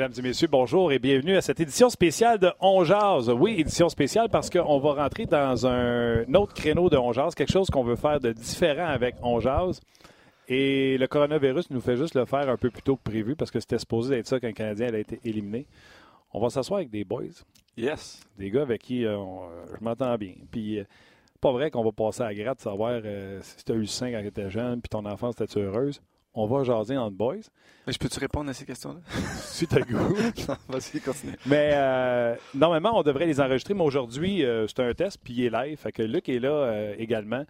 Mesdames et messieurs, bonjour et bienvenue à cette édition spéciale de On Jazz. Oui, édition spéciale parce qu'on va rentrer dans un autre créneau de On Jazz, quelque chose qu'on veut faire de différent avec On Jazz. Et le coronavirus nous fait juste le faire un peu plus tôt que prévu parce que c'était supposé être ça qu'un Canadien a été éliminé. On va s'asseoir avec des boys. Yes. Des gars avec qui euh, on- euh, je m'entends bien. Puis, euh, pas vrai qu'on va passer à la gratte de savoir si tu as eu 5 quand tu étais jeune, puis ton enfance était heureuse? On va jaser entre boys. Mais je peux-tu répondre à ces questions-là? Si tu as le goût. vas-y, continue. Mais euh, normalement, on devrait les enregistrer, mais aujourd'hui, euh, c'est un test, puis il est live. Fait que Luc est là euh, également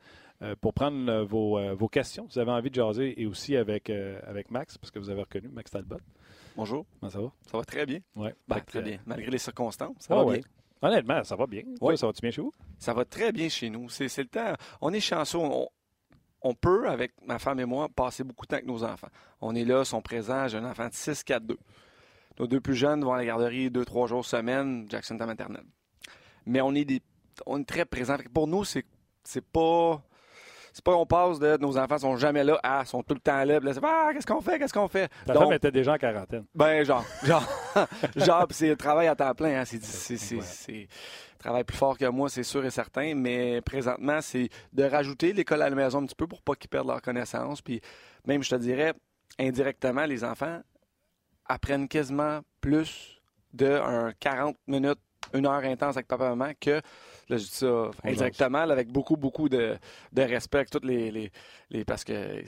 pour prendre vos, vos questions. Si vous avez envie de jaser, et aussi avec, avec Max, parce que vous avez reconnu Max Talbot. Bonjour. Comment ça va? Ça va très bien. Ouais. Ben, Fait très bien. Malgré les circonstances, ça va ouais. bien. Honnêtement, ça va bien. Ouais. ça va-tu bien chez vous? Ça va très bien chez nous. C'est c'est le temps. On est chanceux. On, on peut, avec ma femme et moi, passer beaucoup de temps avec nos enfants. On est là, sont présents. J'ai un enfant de 6, 4, 2. Nos deux plus jeunes vont à la garderie deux, trois jours semaine. Jackson à maternelle. Mais on est, des, on est très présents. Pour nous, c'est c'est pas. C'est pas on passe de nos enfants sont jamais là à sont tout le temps là. là, ah, qu'est-ce qu'on fait? Qu'est-ce qu'on fait? Ta Donc, femme était déjà en quarantaine. Ben, genre, genre, genre, c'est le travail à temps plein, hein. C'est, c'est, travaille plus fort que moi, c'est sûr et certain, mais présentement, c'est de rajouter l'école à la maison un petit peu pour pas qu'ils perdent leur connaissance. Puis même, je te dirais, indirectement, les enfants apprennent quasiment plus de un 40 minutes, une heure intense avec papa et maman que, là, je dis ça indirectement, là, avec beaucoup, beaucoup de, de respect, avec toutes les, les, les- parce que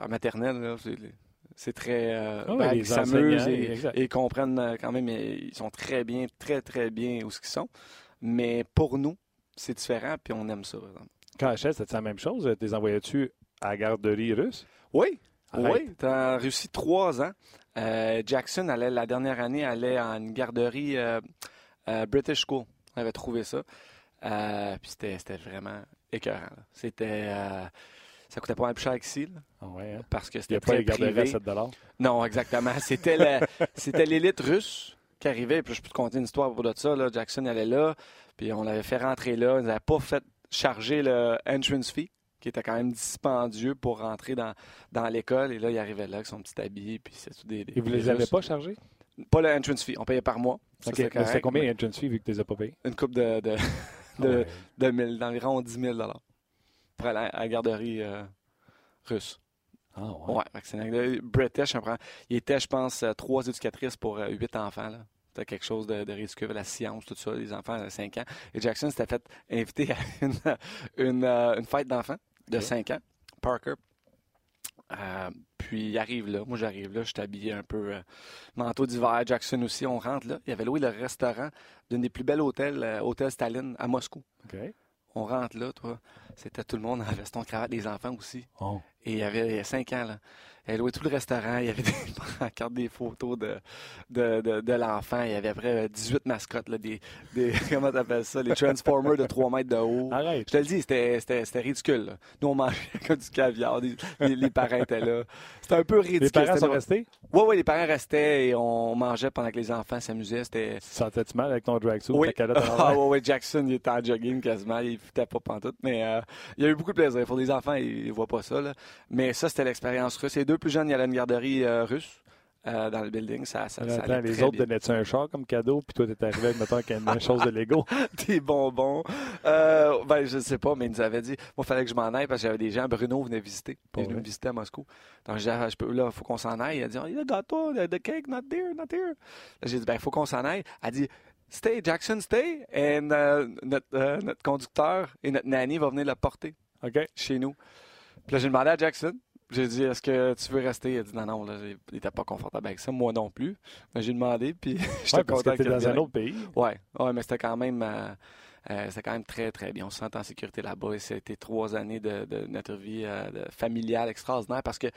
en maternelle, là, c'est, c'est très, euh, Ah ben, ils s'amusent et, ils comprennent euh, quand même, ils sont très bien, très, très bien où ce qu'ils sont. Mais pour nous, c'est différent, puis on aime ça. par exemple. Quand Hachette, c'était la même chose? T'es envoyais-tu à la garderie russe? Oui, Arrête. oui, tu as réussi trois ans. Euh, Jackson, allait, la dernière année, allait en une garderie euh, British School. On avait trouvé ça. Euh, puis c'était c'était vraiment écœurant. C'était... euh, ça coûtait pas mal plus cher qu'ici, Ah ouais, hein? parce que Il n'y c'était a pas très privé. à 7 Non, exactement. C'était c'était l'élite russe qui arrivait. Puis je peux te conter une histoire pour de ça. Là. Jackson allait là, puis on l'avait fait rentrer là. Ils n'avaient pas fait charger le entrance fee, qui était quand même dispendieux pour rentrer dans, dans l'école. Et là, il arrivait là avec son petit habit, puis c'est tout des, des- Et vous des les avez Russes. pas chargés? Pas le entrance fee. On payait par mois. Ça, OK. c'était combien l'entrance fee vu que tu les as pas payés? Une coupe de, de, de, Ah ouais. de mille, d'environ 10 000 pour aller à la garderie euh, russe. Ah ouais. Ouais, c'est une. British, il était, je pense, euh, trois éducatrices pour euh, huit enfants. là. C'était quelque chose de, de ridicule, la science, tout ça, les enfants de 5 ans. Et Jackson s'était fait inviter à une, une, une fête d'enfants de Ok. 5 ans, Parker. Euh, puis il arrive là, moi j'arrive là, je suis habillé un peu euh, manteau d'hiver, Jackson aussi, on rentre là. Il avait loué le restaurant d'un des plus bels hôtels, euh, Hôtel Staline, à Moscou. On rentre là, toi. C'était tout le monde en veston cravate, les enfants aussi. Oh. Et il y avait cinq ans, là. Elle louait tout le restaurant. Il y avait des pancartes, des photos de, de, de, de l'enfant. Il y avait après 18 mascottes, là, des, des comment t'appelles ça, les Transformers de 3 mètres de haut. Arrête. Je te le dis, c'était, ridicule. là. Nous, on mangeait comme du caviar. les, les parents étaient là. C'était un peu ridicule. Les parents sont restés? Ouais, ouais, les parents restaient et on mangeait pendant que les enfants s'amusaient. C'était. Sentais-tu mal avec ton drag suit Oui. Ah envers? ouais, Jackson, il était en jogging quasiment, il foutait pas pantoute, mais euh, il y a eu beaucoup de plaisir. Pour les enfants, ils, ils voient pas ça, là. Mais ça, c'était l'expérience russe. Les deux plus jeunes, il y avait une garderie euh, russe. euh, dans le building. Ça, ça, ça Attends, allait les autres donnaient-tu un char comme cadeau, puis toi, t'es arrivé avec, mettons, une chose de Lego? des bonbons. Euh, ben, je sais pas, mais ils nous avaient dit, moi, il fallait que je m'en aille parce que j'avais des gens. Bruno venait visiter. Il vrai. me visiter à Moscou. Donc, j'ai dit, Ah, je peux, là, il faut qu'on s'en aille. Il a dit, oh, le gâteau, the, cake, not there, not there. Là, j'ai dit, ben, il faut qu'on s'en aille. Elle a dit, stay, Jackson, stay. Et euh, notre, euh, notre conducteur et notre nanny vont venir le porter chez nous. Puis là, j'ai demandé à Jackson. J'ai dit, est-ce que tu veux rester? Il a dit, non, non, là, il n'était pas confortable avec ça. Moi non plus. Mais j'ai demandé, puis j'étais Ouais, parce content que dans un autre pays. Ouais, ouais, mais c'était quand même, euh, euh, quand même très très bien. On se sent en sécurité là-bas et c'était trois années de, de notre vie euh, de- familiale extraordinaire parce que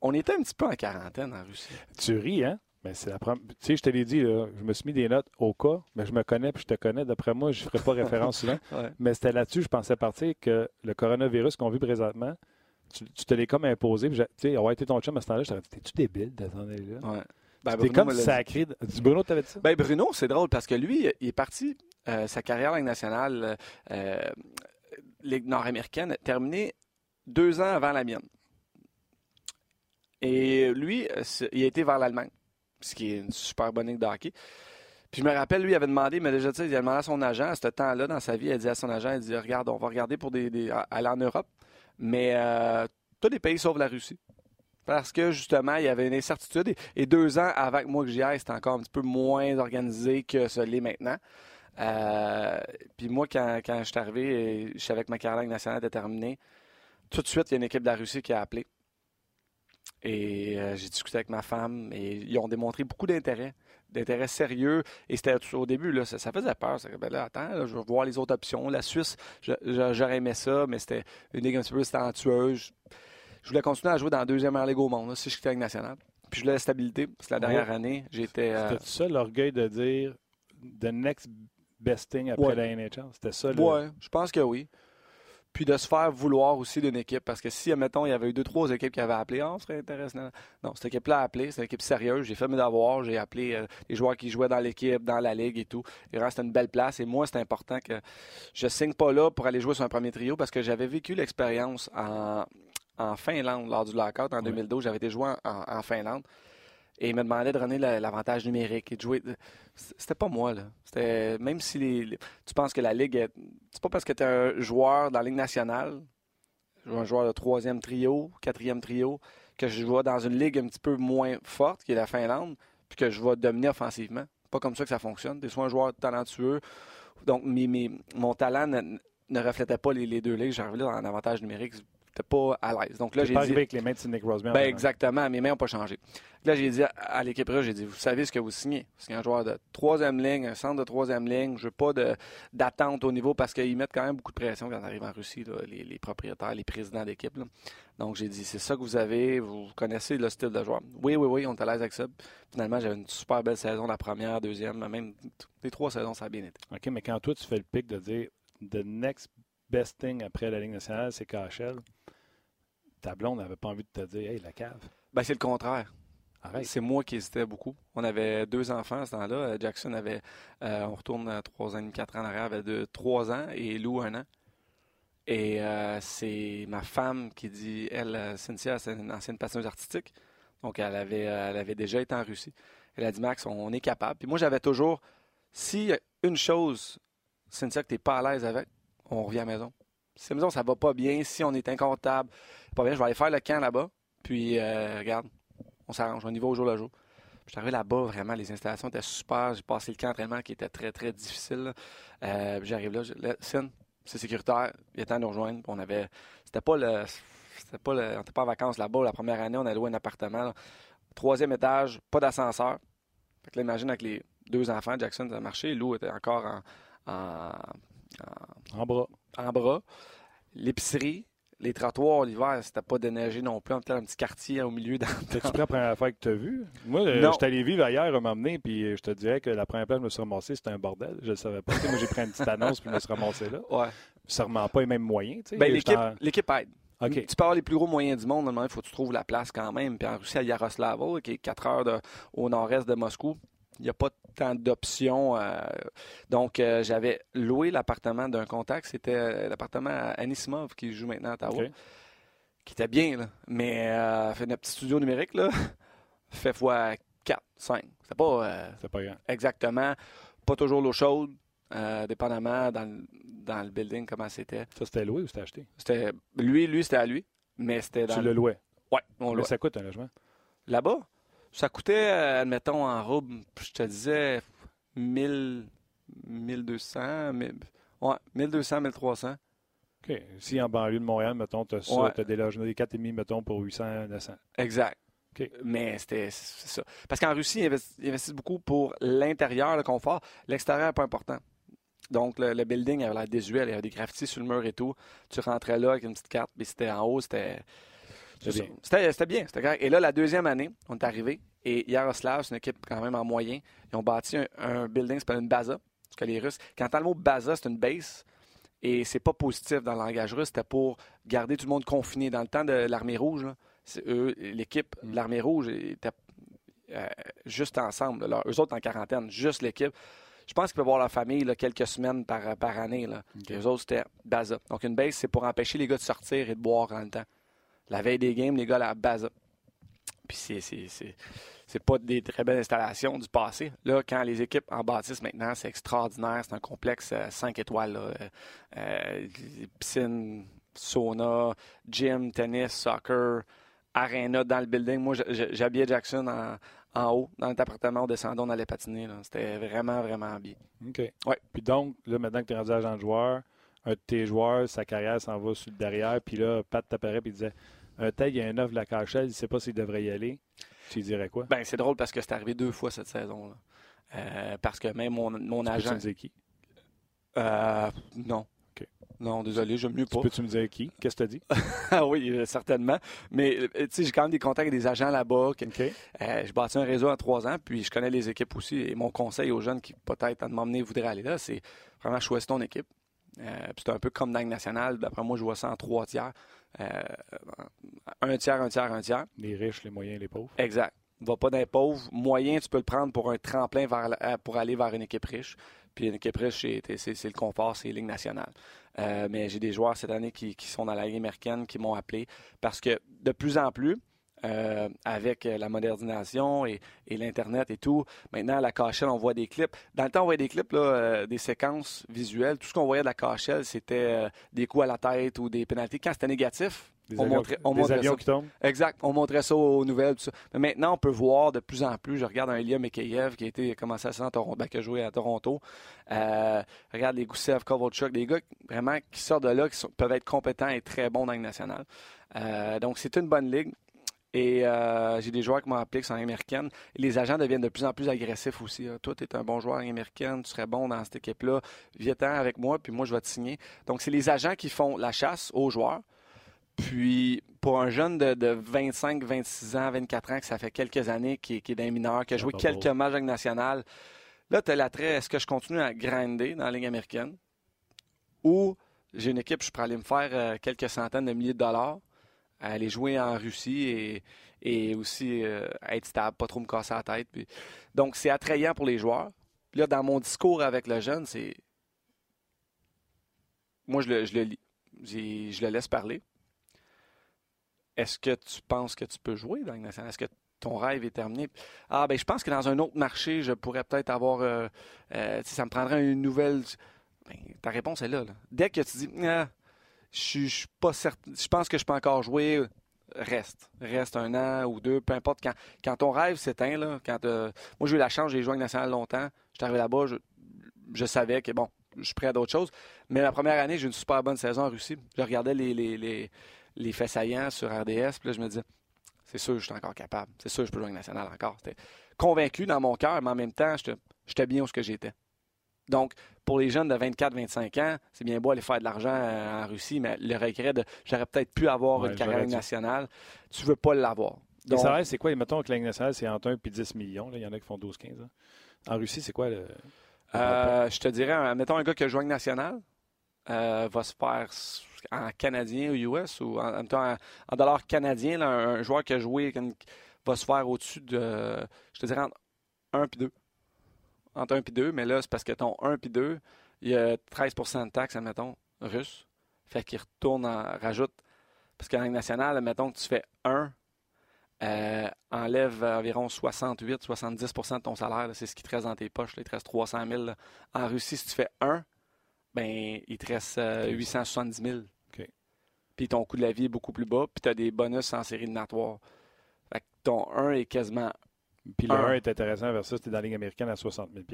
on était un petit peu en quarantaine en Russie. Tu ris, hein? Mais c'est la première. Tu sais, je te l'ai dit, là, je me suis mis des notes au cas, mais je me connais puis je te connais. D'après moi, je ne ferai pas référence souvent. Ouais. Mais c'était là-dessus, je pensais partir que le coronavirus qu'on vit présentement, tu, tu te l'es comme imposé. Tu sais, avoir été ton chum à ce temps-là, je t'aurais dit, t'es-tu débile d'attendre là? Ouais. Ben, Bruno comme sacré. Du Bruno, t'avais dit ça? Ben, Bruno, c'est drôle parce que lui, il est parti, euh, sa carrière en Ligue nationale, euh, Ligue nord-américaine, terminée deux ans avant la mienne. Et lui, euh, il a été vers l'Allemagne, ce qui est une super bonne ligue de hockey. Puis je me rappelle, lui, il avait demandé, mais déjà, tu sais, il a demandé à son agent, à ce temps-là, dans sa vie, il a dit à son agent, il dit, regarde, on va regarder pour des, aller en Europe, mais euh, tous les pays sauf la Russie. Parce que justement, il y avait une incertitude. Et, deux ans avant que moi que j'y aille, c'était encore un petit peu moins organisé que ce l'est maintenant. Euh, puis moi, quand, quand je suis arrivé, je savais que ma carrière nationale était terminée, tout de suite, il y a une équipe de la Russie qui a appelé. Et euh, j'ai discuté avec ma femme et ils ont démontré beaucoup d'intérêt, d'intérêt sérieux. Et c'était au début, là, ça, ça faisait peur. C'est que, ben là, attends, là, je veux voir les autres options. La Suisse, j'aurais aimé ça, mais c'était une ligue un petit peu talentueuse. Je voulais continuer à jouer dans la deuxième Ligue au monde, là, si je quittais Ligue nationale. Puis je voulais la stabilité. Que la dernière année, j'étais. euh, C'était ça l'orgueil de dire the next best thing après Ouais. la NHL? C'était ça le. Ouais, je pense que oui. Puis de se faire vouloir aussi d'une équipe. Parce que si, admettons, il y avait eu deux, trois équipes qui avaient appelé, ah, on serait intéressant. Non, cette équipe-là a appelé. C'est une équipe sérieuse. J'ai fait mes devoirs. J'ai appelé euh, les joueurs qui jouaient dans l'équipe, dans la ligue et tout. Et vraiment, c'était une belle place. Et moi, c'est important que je signe pas là pour aller jouer sur un premier trio parce que j'avais vécu l'expérience en, en Finlande lors du lockout en 2012. J'avais été joué en, en Finlande. Et il me demandait de donner la- l'avantage numérique et de jouer. C'était pas moi, là. C'était. Même si les- tu penses que la Ligue est. C'est pas parce que tu es un joueur dans la Ligue nationale, un joueur de troisième trio, quatrième trio, que je vois dans une ligue un petit peu moins forte, qui est la Finlande, puis que je vais dominer offensivement. Pas comme ça que ça fonctionne. Tu es soit un joueur talentueux, donc mon talent ne, ne reflétait pas les, les deux ligues. J'arrivais là en avantage numérique, pas à l'aise. Donc là, j'ai dit. arrivé avec les mains de Sidney Crosby. en Ben exactement, mes mains n'ont pas changé. Là, j'ai dit à- l'équipe russe, j'ai dit, vous savez ce que vous signez? C'est un joueur de troisième ligne, un centre de troisième ligne. Je veux pas d'attente au niveau parce qu'ils mettent quand même beaucoup de pression quand on arrive en Russie, là, les, les propriétaires, les présidents d'équipe. Donc, j'ai dit, c'est ça que vous avez, vous connaissez le style de joueur. Oui, oui, oui, on est à l'aise avec ça. Finalement, j'avais une super belle saison, la première, deuxième, même les trois saisons, ça a bien été. OK, mais quand toi, tu fais le pic de dire the next best thing après la Ligue nationale, c'est KHL, ta blonde n'avait pas envie de te dire, hey, la cave, Ben, c'est le contraire. C'est moi qui hésitais beaucoup. On avait deux enfants à ce temps-là. Euh, Jackson avait, euh, on retourne à trois ans et demi, quatre ans en arrière, avait deux, trois ans et Lou un an. Et euh, c'est ma femme qui dit, elle, Cynthia, c'est une ancienne passionneuse artistique. Donc, elle avait, elle avait déjà été en Russie. Elle a dit, Max, on est capable. Puis moi, j'avais toujours, si une chose, Cynthia, que tu n'es pas à l'aise avec, on revient à la maison. La maison, ça va pas bien, si on est inconfortable, pas bien, je vais aller faire le camp là-bas. Puis, euh, regarde, on s'arrange, on y va au jour le jour. Je arrivé là-bas, vraiment, les installations étaient super. J'ai passé le camp d'entraînement qui était très, très difficile. Euh, J'arrive là, là, c'est sécuritaire, il est temps de nous rejoindre. On avait, c'était pas le, c'était pas le, on était pas en vacances là-bas. La première année, on a loué un appartement. Troisième étage, pas d'ascenseur. Fait que là, imagine avec les deux enfants, Jackson, ça a marché. Lou était encore en, en, en- En bras. En bras. L'épicerie, les trottoirs l'hiver, c'était pas déneigé non plus. On était dans un petit quartier au milieu. Dans, T'as-tu pris la première fois que tu as vu? Moi, euh, suis allé vivre ailleurs à m'emmener, puis euh, je te dirais que la première place je me suis ramassé, c'était un bordel. Je le savais pas. Moi, j'ai pris une petite annonce, puis je me suis ramassé là. Ouais. Sûrement pas les mêmes moyens. Ben, J'étais l'équipe, aide. Tu peux avoir les plus gros moyens du monde, il faut que tu trouves la place quand même. Puis en Russie, à Yaroslavo, qui est 4 heures de- au nord-est de Moscou, il n'y a pas tant d'options. euh, donc, euh, j'avais loué l'appartement d'un contact. C'était euh, l'appartement à Anisimov, qui joue maintenant à Ottawa, OK. qui était bien, là. mais euh, fait notre petit studio numérique, là. fait fois 4, 5. C'était pas, euh, C'est pas grand. exactement, pas toujours l'eau chaude, euh, dépendamment dans, le- dans le building comment c'était. Ça, c'était loué ou c'était acheté? C'était lui, lui, c'était à lui, mais c'était dans Tu le- louais? Ouais, on Mais l'a. ça coûte un logement. Là-bas, ça coûtait, euh, admettons, en robe, je te disais, 1000, 1200, 1000 ouais, 1200, 1300. OK. Si en banlieue de Montréal, mettons, tu as ça, Ouais. tu as des logements, des 4,5, mettons, pour 800, 900. Exact. OK. Mais c'était ça. Parce qu'en Russie, ils investissent beaucoup pour l'intérieur, le confort. L'extérieur n'est pas important. Donc, le, le building avait l'air désuet. Il y avait des graffitis sur le mur et tout. Tu rentrais là avec une petite carte, puis c'était en haut, c'était. C'était c'est bien. ça. C'était bien. C'était correct. Et là, la deuxième année, on est arrivé. Et Yaroslav, c'est une équipe quand même en moyen. Ils ont bâti un, un building, c'est pas une baza. Parce que les Russes, quand t'as le mot baza, c'est une base. Et c'est pas positif dans le langage russe. C'était pour garder tout le monde confiné. Dans le temps de l'armée rouge, l'équipe de l'armée rouge était euh, juste ensemble. Là. Eux autres en quarantaine, juste l'équipe. Je pense qu'ils peuvent voir leur famille là, quelques semaines par, par année. Là. OK. Les autres, c'était baza. Donc, une base, c'est pour empêcher les gars de sortir et de boire en même temps. La veille des games, les gars, la baza. Puis c'est, c'est, c'est, c'est pas des très belles installations du passé. Là, quand les équipes en bâtissent maintenant, c'est extraordinaire. C'est un complexe 5 étoiles. là. Euh, euh, piscine, sauna, gym, tennis, soccer, arena dans le building. Moi, j'habillais Jackson en, en haut, dans notre appartement, au descendant, on allait patiner. là. C'était vraiment, vraiment bien. OK. Ouais. Puis donc, là, maintenant que tu es rendu agent de joueur, un de tes joueurs, sa carrière s'en va sur le derrière, puis là, Pat t'apparaît et il disait Un tel, il y a un offre de la KHL, il ne sait pas s'il devrait y aller. Tu dirais quoi? Ben, c'est drôle parce que c'est arrivé deux fois cette saison. là. Euh, parce que même mon, mon Peux-tu agent. me dire qui? Euh, non. Non, désolé, j'aime mieux pas. Peux-tu me dire qui? Qu'est-ce que tu as dit? Ah oui, euh, certainement. Mais euh, tu sais, j'ai quand même des contacts avec des agents là-bas. que- OK. Euh, je bâtis un réseau en trois ans, puis je connais les équipes aussi. Et mon conseil aux jeunes qui peut-être à m'emmener voudraient aller là, c'est vraiment choisir ton équipe. Euh, puis c'est un peu comme dans le national. D'après moi, je vois ça en trois tiers. Euh, un tiers, un tiers, un tiers. Les riches, les moyens, les pauvres. Exact. Va pas d'un pauvre. Moyen, tu peux le prendre pour un tremplin vers la- euh, pour aller vers une équipe riche. Puis une équipe riche, c'est, c'est- c'est le confort, c'est Ligue nationale. Euh, mais j'ai des joueurs cette année qui, qui sont dans la Ligue américaine qui m'ont appelé parce que de plus en plus, euh, avec la modernisation et, et l'Internet et tout, maintenant, à la KHL, on voit des clips. Dans le temps, on voyait des clips, là, euh, des séquences visuelles. Tout ce qu'on voyait de la KHL, c'était euh, des coups à la tête ou des pénalités. Quand c'était négatif, Des on avions, montrait, on des montrait avions ça. qui tombent. Exact. On montrait ça aux nouvelles. Tout ça. Mais maintenant, on peut voir de plus en plus. Je regarde un Elia Mikheyev qui a été commencé à ça en Toronto, ben, qui a joué à Toronto. Euh, regarde les Goussev, Kovalchuk, des gars vraiment qui sortent de là, qui sont- peuvent être compétents et très bons dans nationale. Euh, donc, c'est une bonne ligue. Et euh, j'ai des joueurs qui m'ont appelé qui sont. Et les agents deviennent de plus en plus agressifs aussi. hein. Toi, tu es un bon joueur américaine, tu serais bon dans cette équipe-là. Viens-t'en avec moi, puis moi, je vais te signer. Donc, c'est les agents qui font la chasse aux joueurs. Puis, pour un jeune de, de 25, 26 ans, 24 ans, que ça fait quelques années, qui, est- qui est d'un mineur, qui a joué quelques beau. matchs avec national, là, tu as l'attrait, est-ce que je continue à grinder dans la Ligue américaine? Ou j'ai une équipe, je pourrais aller me faire euh, quelques centaines de milliers de dollars, à aller jouer en Russie et, et aussi euh, être stable, pas trop me casser la tête. Puis- Donc, c'est attrayant pour les joueurs. Puis là, dans mon discours avec le jeune, c'est. Moi, je le, je le lis. Je le laisse parler. Est-ce que tu penses que tu peux jouer dans nationale? Est-ce que ton rêve est terminé? Ah, ben, je pense que dans un autre marché, je pourrais peut-être avoir. euh, euh, ça me prendrait une nouvelle. Ben, ta réponse est là, là. Dès que tu dis, Ah, je je pas certain, je pense que je peux encore jouer, reste. Reste un an ou deux, peu importe. Quand, quand ton rêve s'éteint, là, quand euh, moi j'ai eu la chance, j'ai joué avec National longtemps, je suis arrivé là-bas, je, je savais que bon, je suis prêt à d'autres choses. Mais la première année, j'ai eu une super bonne saison en Russie. Je regardais les, les, les, les faits saillants sur RDS, puis là, je me disais, c'est sûr, je suis encore capable. C'est sûr, je peux jouer avec National encore. J'étais convaincu dans mon cœur, mais en même temps, j'étais bien où ce que j'étais. Donc, pour les jeunes de 24-25 ans, c'est bien beau aller faire de l'argent euh, en Russie, mais le regret de j'aurais peut-être pu avoir Ouais, une carrière nationale, tu veux pas l'avoir. Donc, salaires, c'est quoi? Mettons que la nationale, c'est entre 1 et 10 millions. là. Il y en a qui font 12-15. hein. En Russie, c'est quoi le. euh, je te dirais, mettons un gars qui a joué en national, euh, va se faire en canadien ou US ou en, mettons, en, en dollars canadiens, un, un joueur qui a joué va se faire au-dessus de, je te dirais, entre 1 et 2. Entre 1 et 2, mais là, c'est parce que ton 1 et 2, il y a 13% de taxes, admettons, russe. Fait qu'il retourne en rajoute. Parce qu'en Ligue nationale, admettons que tu fais 1 euh, enlève environ 68-70 de ton salaire. C'est ce qui te reste dans tes poches. Il te reste 300 000. En Russie, si tu fais un, ben, il te reste 870 000. Puis ton coût de la vie est beaucoup plus bas. Puis tu as des bonus en série de. Fait que ton 1 est quasiment. Puis le 1 est intéressant versus tu es dans la Ligue américaine à 60 000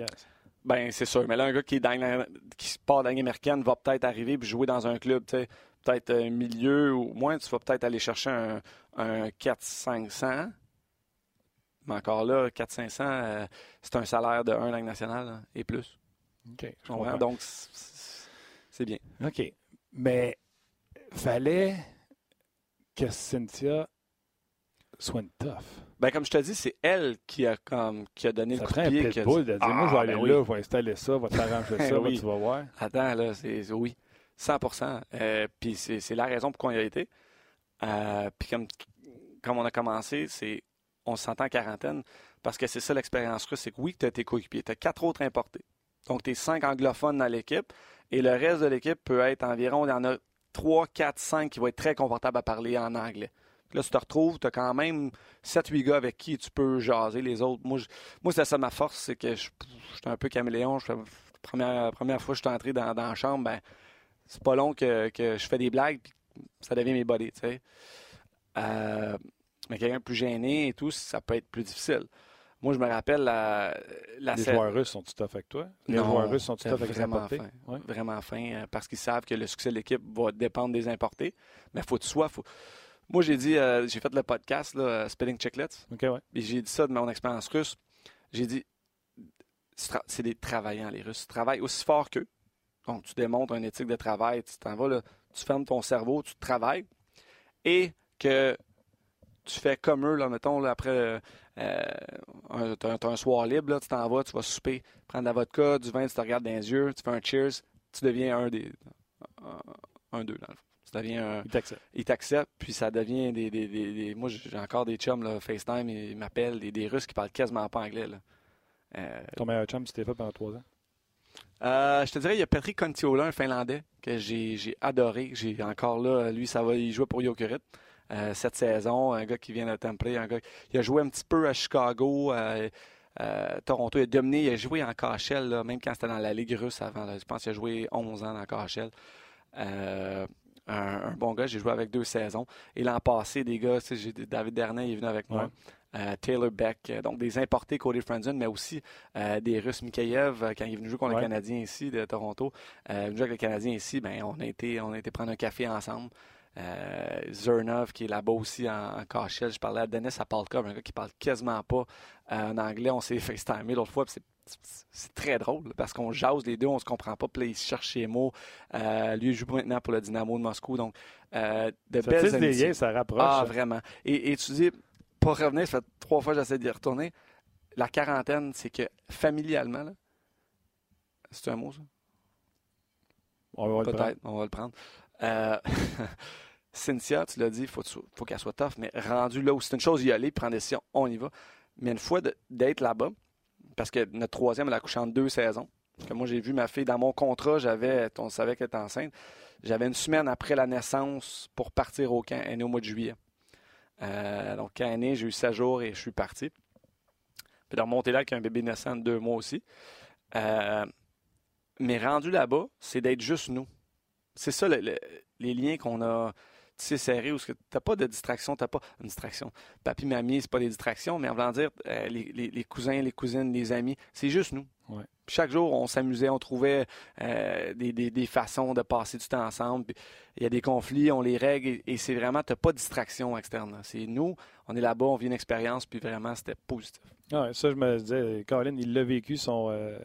Ben, c'est sûr. Mais là, un gars qui, est dans qui part de la Ligue américaine va peut-être arriver et jouer dans un club. Peut-être un milieu ou moins, tu vas peut-être aller chercher un, un 4-500. Mais encore là, 4-500, euh, c'est un salaire de 1 langue nationale et plus. OK. Donc, c'est bien. OK. Mais fallait que Cynthia soit une tough. Ben, comme je te dis, c'est elle qui a, comme, qui a donné ça le coup de pied. Ça prend un de dire, moi, je vais ah, aller ben là, je vais installer ça, je vais t'arranger ça, oui. tu vas voir. Attends, là, c'est oui, 100 euh, Puis c'est la raison pourquoi on y a été. Euh, puis comme, comme on a commencé, c'est on se sentait en quarantaine parce que c'est ça l'expérience russe, c'est que oui, tu as tes coéquipiers, tu as quatre autres importés. Donc, tu es cinq anglophones dans l'équipe et le reste de l'équipe peut être environ, il y en a 3, 4, 5 qui vont être très confortables à parler en anglais. Là, tu te retrouves, tu as quand même 7-8 gars avec qui tu peux jaser les autres. Moi, moi c'est ça ma force, c'est que je, suis un peu caméléon. Je, première, première fois que je suis entré dans, dans la chambre, ben, c'est pas long que, que, je fais des blagues, puis ça devient mes bodies, tu sais. Euh, mais quelqu'un plus gêné et tout, ça peut être plus difficile. Moi, je me rappelle la, la Les joueurs russes sont-tout à fait avec toi? Les joueurs russes sont tout à fait vraiment fin. Vraiment fin, euh, parce qu'ils savent que le succès de l'équipe va dépendre des importés. Mais il faut que tu sois. Moi, j'ai dit, euh, j'ai fait le podcast, là, Spelling Chicklets. OK, ouais. Et j'ai dit ça de mon expérience russe. J'ai dit, c'est des travaillants, les Russes. Ils travaillent aussi fort qu'eux. Donc, tu démontres une éthique de travail. Tu t'en vas, là, tu fermes ton cerveau, tu travailles. Et que tu fais comme eux, là, mettons, là, après, euh, tu as, un soir libre, là, tu t'en vas, tu vas souper, prendre de la vodka, du vin, tu te regardes dans les yeux, tu fais un cheers, tu deviens un des. Un, deux, dans le fond. Tu deviens un. Il t'accepte. puis ça devient des. des, des, moi, j'ai encore des chums, là, FaceTime, ils m'appellent, des, Russes qui parlent quasiment pas anglais, là. Euh, Ton meilleur chum, c'était fait pendant trois ans? Euh, je te dirais, il y a Patrick Contiola, un Finlandais, que j'ai adoré. J'ai encore là, lui, ça va, il joue pour Jokerit. Euh, cette saison. Un gars qui vient de Temple, un gars il a joué un petit peu à Chicago. Euh, euh, Toronto, il a dominé, il a joué en KHL, même quand c'était dans la Ligue russe avant. je pense qu'il a joué 11 ans dans KHL. Un, bon gars, j'ai joué avec deux saisons. Et l'an passé, des gars, David Dernay est venu avec moi. Taylor Beck, donc des importés Cody Franzen, mais aussi des Russes Mikhaïev, quand il est venu jouer contre les Canadiens ici de Toronto. Euh, venu jouer avec les Canadiens ici, ben, on, a été, on a été prendre un café ensemble. Euh, Zernov qui est là-bas aussi en, en Je parlais à Dennis Apalka, un gars qui parle quasiment pas euh, en anglais. On s'est FaceTimé l'autre fois. C'est très drôle parce qu'on jase les deux, on se comprend pas. Puis là, il se cherche ses mots. Euh, lui, il joue maintenant pour le Dynamo de Moscou. Donc, de ça belles des liens, ça rapproche. Ah, vraiment. Et, tu dis, pour revenir, ça fait trois fois que j'essaie d'y retourner. La quarantaine, c'est que familialement, c'est un mot, ça? On va Peut-être, on va le prendre. Euh, Cynthia, tu l'as dit, il faut, faut qu'elle soit tough, mais rendu là où c'est une chose y aller, prendre des décision, on y va. Mais une fois d'être là-bas, parce que notre troisième, elle a couché en deux saisons. Que moi, j'ai vu ma fille dans mon contrat, j'avais, on savait qu'elle était enceinte. J'avais une semaine après la naissance pour partir au camp. Elle est née au mois de juillet. Euh, donc, quand elle est j'ai eu 16 jours et je suis parti. Puis de remonter là avec un bébé naissant de deux mois aussi. Euh, mais rendu là-bas, c'est d'être juste nous c'est ça les liens qu'on a tissés serrés où tu n'as pas de distraction, tu n'as pas une distraction. Papy, mamie, c'est pas des distractions, mais en voulant dire euh, les, cousins, les cousines, les amis, c'est juste nous. Chaque jour, on s'amusait, on trouvait euh, des, façons de passer du temps ensemble. Il y a des conflits, on les règle et, c'est vraiment, tu n'as pas de distraction externe. C'est nous, on est là-bas, on vit une expérience, puis vraiment, c'était positif. ça, je me disais, Colin, il l'a vécu, son, euh,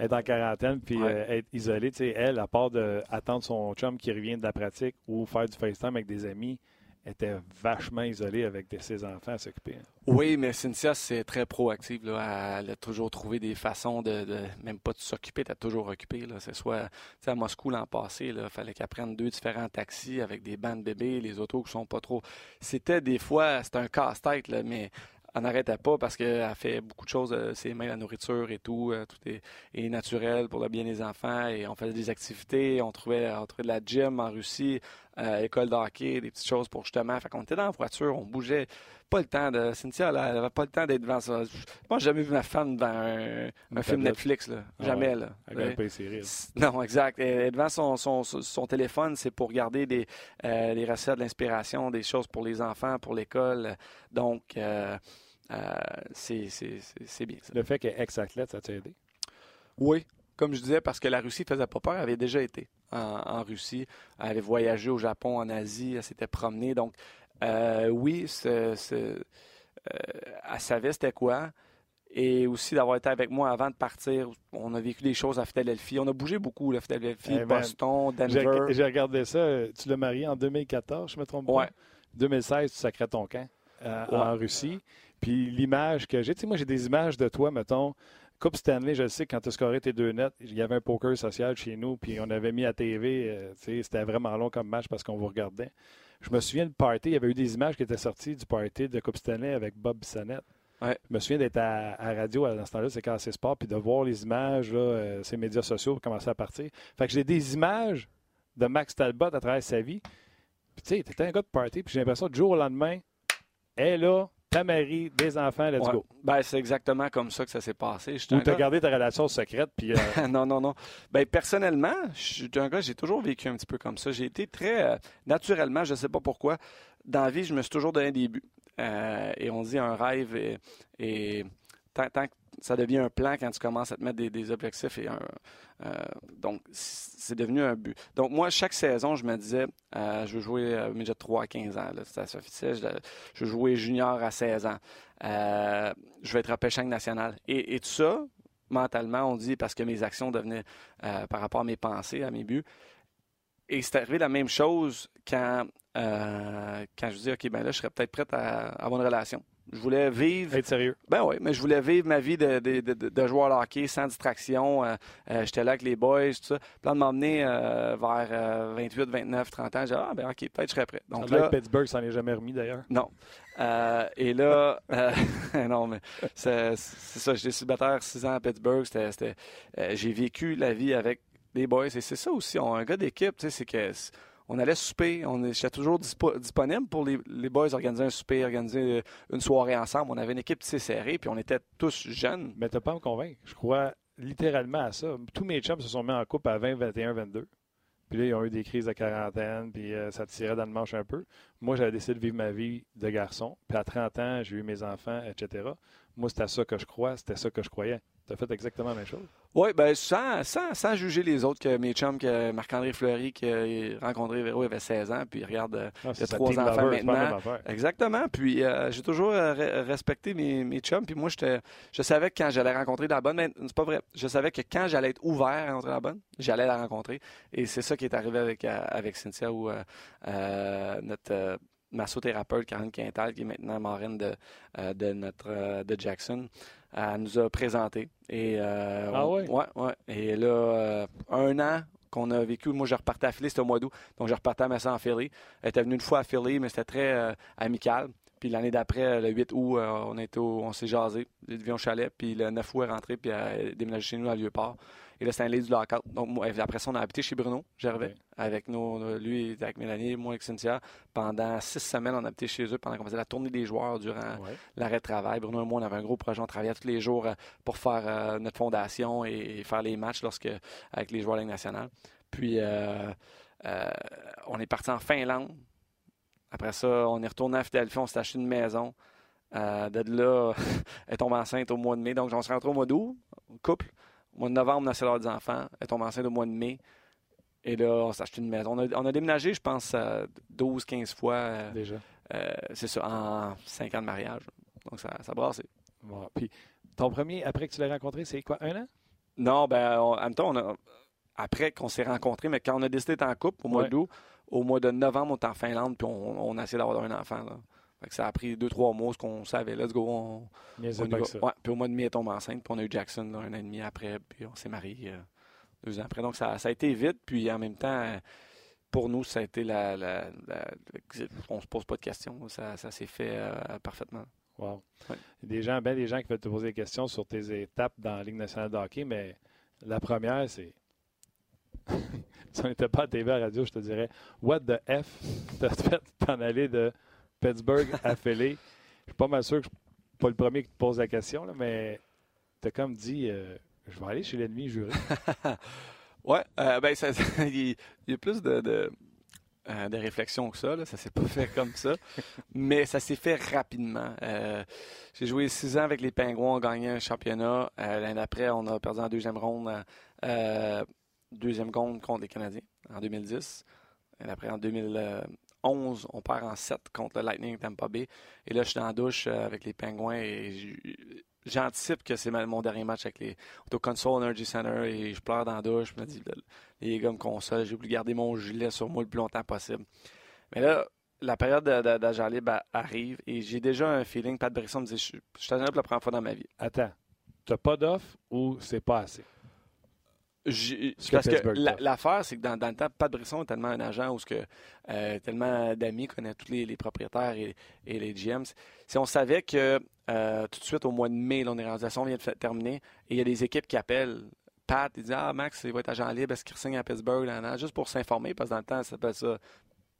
être en quarantaine puis euh, être isolée. Elle, à part d'attendre son chum qui revient de la pratique ou faire du FaceTime avec des amis, était vachement isolée avec ses enfants à s'occuper. Hein. Oui, mais Cynthia, c'est très proactive. Là. Elle a toujours trouvé des façons de, même pas de s'occuper, d'être toujours occupé. C'est soit à Moscou l'an passé, il fallait qu'elle prenne deux différents taxis avec des bancs de bébés, les autos qui sont pas trop. C'était des fois, c'était un casse-tête, mais elle n'arrêtait pas parce qu'elle fait beaucoup de choses, euh, c'est même la nourriture et tout, euh, tout est, naturel pour le bien des enfants et on faisait des activités, on trouvait, on trouvait de la gym en Russie, euh, école d'hockey, des petites choses pour justement. Fait qu'on était dans la voiture, on bougeait. Pas le temps de. Cynthia, elle avait pas le temps d'être devant ça. Moi, j'ai jamais vu ma femme devant un, film Netflix, là. Ah jamais, là. Non, exact. Et devant son, son, son téléphone, c'est pour garder des, euh, des recettes, de l'inspiration, des choses pour les enfants, pour l'école. Donc, euh, euh, c'est bien. Ça. Le fait qu'elle est ex-athlète, ça t'a aidé? Oui, comme je disais, parce que la Russie faisait pas peur, elle avait déjà été en, Russie, elle avait voyagé au Japon, en Asie, elle s'était promenée. Donc, euh, oui, euh, elle savait c'était quoi. Et aussi d'avoir été avec moi avant de partir. On a vécu des choses à Philadelphie. On a bougé beaucoup, la Philadelphie, eh ben, Boston, Denver. J'ai regardé ça. Tu l'as marié en 2014, je me trompe pas? 2016, tu sacrais ton camp euh, en Russie. Puis l'image que j'ai, tu sais, moi j'ai des images de toi, mettons, Coupe Stanley, je sais, quand tu as scoré tes deux nets, il y avait un poker social chez nous, puis on avait mis à TV, euh, c'était vraiment long comme match parce qu'on vous regardait. Je me souviens du party, il y avait eu des images qui étaient sorties du party de Coupe Stanley avec Bob Bissonnette. Je me souviens d'être à, radio à ce temps-là, c'est c'est Sport, puis de voir les images, là, euh, ces médias sociaux commencer à partir. Fait que j'ai des images de Max Talbot à travers sa vie. Puis tu sais, t'étais un gars de party, puis j'ai l'impression que du jour au lendemain, elle là, ta mari, des enfants, let's go. Ben, c'est exactement comme ça que ça s'est passé. Ou tu as gardé ta relation secrète. Puis, euh, non, non, non. Ben, personnellement, je suis un gars, j'ai toujours vécu un petit peu comme ça. J'ai été très euh, naturellement, je ne sais pas pourquoi, dans la vie, je me suis toujours donné des buts. Euh, et on dit un rêve et, tant, tant, que ça devient un plan quand tu commences à te mettre des, objectifs. Et euh, donc, c'est devenu un but. Donc, moi, chaque saison, je me disais, euh, je veux jouer euh, midget 3 à 15 ans. ça officiel. Je, je, veux jouer junior à 16 ans. je vais être repêchant national. Et, tout ça, mentalement, on dit parce que mes actions devenaient par rapport à mes pensées, à mes buts. Et c'est arrivé la même chose quand, quand je dis, OK, ben là, je serais peut-être prête à avoir une relation. Je voulais vivre. Être sérieux. Ben oui, mais je voulais vivre ma vie de, de, de, joueur de hockey sans distraction. Euh, euh, j'étais là avec les boys, tout ça. Plan de m'emmener euh, vers 28, 29, 30 ans. J'ai dit, ah, ben OK, peut-être je serais prêt. Donc là, Pittsburgh s'en est jamais remis d'ailleurs. Non. et là, non, mais c'est ça. J'étais célibataire 6 ans à Pittsburgh. J'ai vécu la vie avec les boys. Et c'est ça aussi. On, un gars d'équipe, tu sais, c'est que on allait souper. On était toujours disponible pour les, boys organiser un souper, organiser euh, une soirée ensemble. On avait une équipe assez serrée, puis on était tous jeunes. Mais t'as pas à me convaincre. Je crois littéralement à ça. Tous mes chums se sont mis en couple à 20, 21, 22. Puis là, ils ont eu des crises de quarantaine, puis euh, ça tirait dans le manche un peu. Moi, j'avais décidé de vivre ma vie de garçon. Puis à 30 ans, j'ai eu mes enfants, etc. Moi, c'était ça que je crois, c'était ça que je croyais. Tu as fait exactement la même chose? Oui, ben sans, sans, juger les autres, que mes chums, que Marc-André Fleury, qui a rencontré Véro, il avait 16 ans, puis regarde, euh, ah, il a trois enfants maintenant. Exactement. Puis euh, j'ai toujours euh, respecté mes, mes chums, puis moi, je savais que quand j'allais rencontrer la bonne, mais c'est pas vrai. Je savais que quand j'allais être ouvert à rencontrer la bonne, j'allais la rencontrer. Et c'est ça qui est arrivé avec, avec Cynthia, où notre massothérapeute Karen Quintal, qui est maintenant marraine de, de notre de Jackson, elle nous a présenté. Et, euh, ah oui? Ouais, ouais. Et là, euh, un an qu'on a vécu, moi je repartais à Philly, c'était au mois d'août, donc je repartais à Massa en Philly. Elle était venue une fois à Philly, mais c'était très euh, amical. Puis l'année d'après, le 8 août, on, on s'est jasé, il devient au chalet, puis le 9 août, elle est rentrée, puis elle a déménagé chez nous à Lieu-Port. Et un lit du lockout. Donc, après ça, on a habité chez Bruno Gervais. Avec nous, lui, avec Mélanie, moi, avec Cynthia. Pendant six semaines, on a habité chez eux pendant qu'on faisait la tournée des joueurs durant l'arrêt de travail. Bruno et moi, on avait un gros projet. On travaillait tous les jours euh, pour faire euh, notre fondation et, faire les matchs lorsque, avec les joueurs de la Ligue nationale. Puis, euh, on est parti en Finlande. Après ça, on est retourné à Philadelphie. On s'est acheté une maison. de là, elle tombe enceinte au mois de mai. Donc, on se rentre au mois d'août, couple. Au mois de novembre, on a d'avoir des enfants. Elle tombe enceinte au mois de mai. Et là, on s'est acheté une maison. On a, déménagé, je pense, 12-15 fois. Euh, Déjà. Euh, c'est ça, en 5 ans de mariage. Donc, ça, ça brassé. Puis, ton premier, après que tu l'as rencontré, c'est quoi, un an? Non, ben, en même temps, on a, après qu'on s'est rencontrés, mais quand on a décidé d'être en couple au mois d'août, au mois de novembre, on est en Finlande, puis on, a essayé d'avoir un enfant. Là. Ça a pris deux, trois mois, ce qu'on savait. Let's go, on, Ouais, puis au mois de mai, elle tombe enceinte, puis on a eu Jackson un an et demi après, puis on s'est mariés euh, deux ans après. Donc ça, ça, a été vite, puis en même temps, pour nous, ça a été la. la, on se pose pas de questions. Ça, ça s'est fait euh, parfaitement. Wow. Il y a des gens, ben des gens qui veulent te poser des questions sur tes étapes dans la Ligue nationale de hockey, mais la première, c'est si on n'était pas à TV à radio, je te dirais What the F t'as fait t'en aller de Pittsburgh Philly? Je suis pas mal sûr que je suis pas le premier qui te pose la question, là, mais t'as comme dit euh, je vais aller chez l'ennemi juré. ouais, euh, ben ça, il, y a plus de, de, euh, de réflexion que ça. Là. Ça s'est pas fait comme ça, mais ça s'est fait rapidement. J'ai joué six ans avec les Pingouins, on a gagné un championnat. L'année d'après, on a perdu en deuxième ronde, deuxième ronde contre les Canadiens en 2010. L'année d'après, en 2011, on perd en 7 contre le Lightning Tampa Bay. Et là, je suis dans la douche avec les Pingouins et j'anticipe que c'est mon dernier match avec les au Console Energy Center et je pleure dans la douche. Je me dis, les gars me consolent, j'ai voulu garder mon gilet sur moi le plus longtemps possible. Mais là, la période d'agent libre arrive et j'ai déjà un feeling. Pat Brisson me dit, je, je suis pour la première fois dans ma vie. Attends, t'as pas d'offre ou c'est pas assez? Parce que l'affaire, c'est que dans, le temps, Pat Brisson est tellement un agent où que, euh, tellement d'amis connaît tous les, propriétaires et, les GMs. Si on savait que euh, tout de suite au mois de mai, l'organisation vient de terminer et il y a des équipes qui appellent Pat, ils disent Ah, Max, il va être agent libre, est-ce qu'il signe à Pittsburgh Juste pour s'informer, parce que dans le temps, ça s'appelle ça.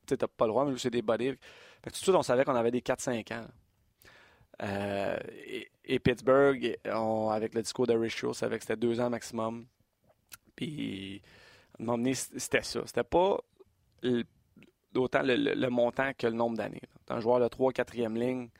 Tu n'as pas le droit, mais c'est des body. tout de suite, on savait qu'on avait des 4-5 ans. Euh, et, Pittsburgh, avec le discours de Rich Rose, savait que c'était deux ans maximum. Puis, à un moment donné, c'était ça. C'était pas autant le, montant que le nombre d'années. Un joueur de 3 4e ligne,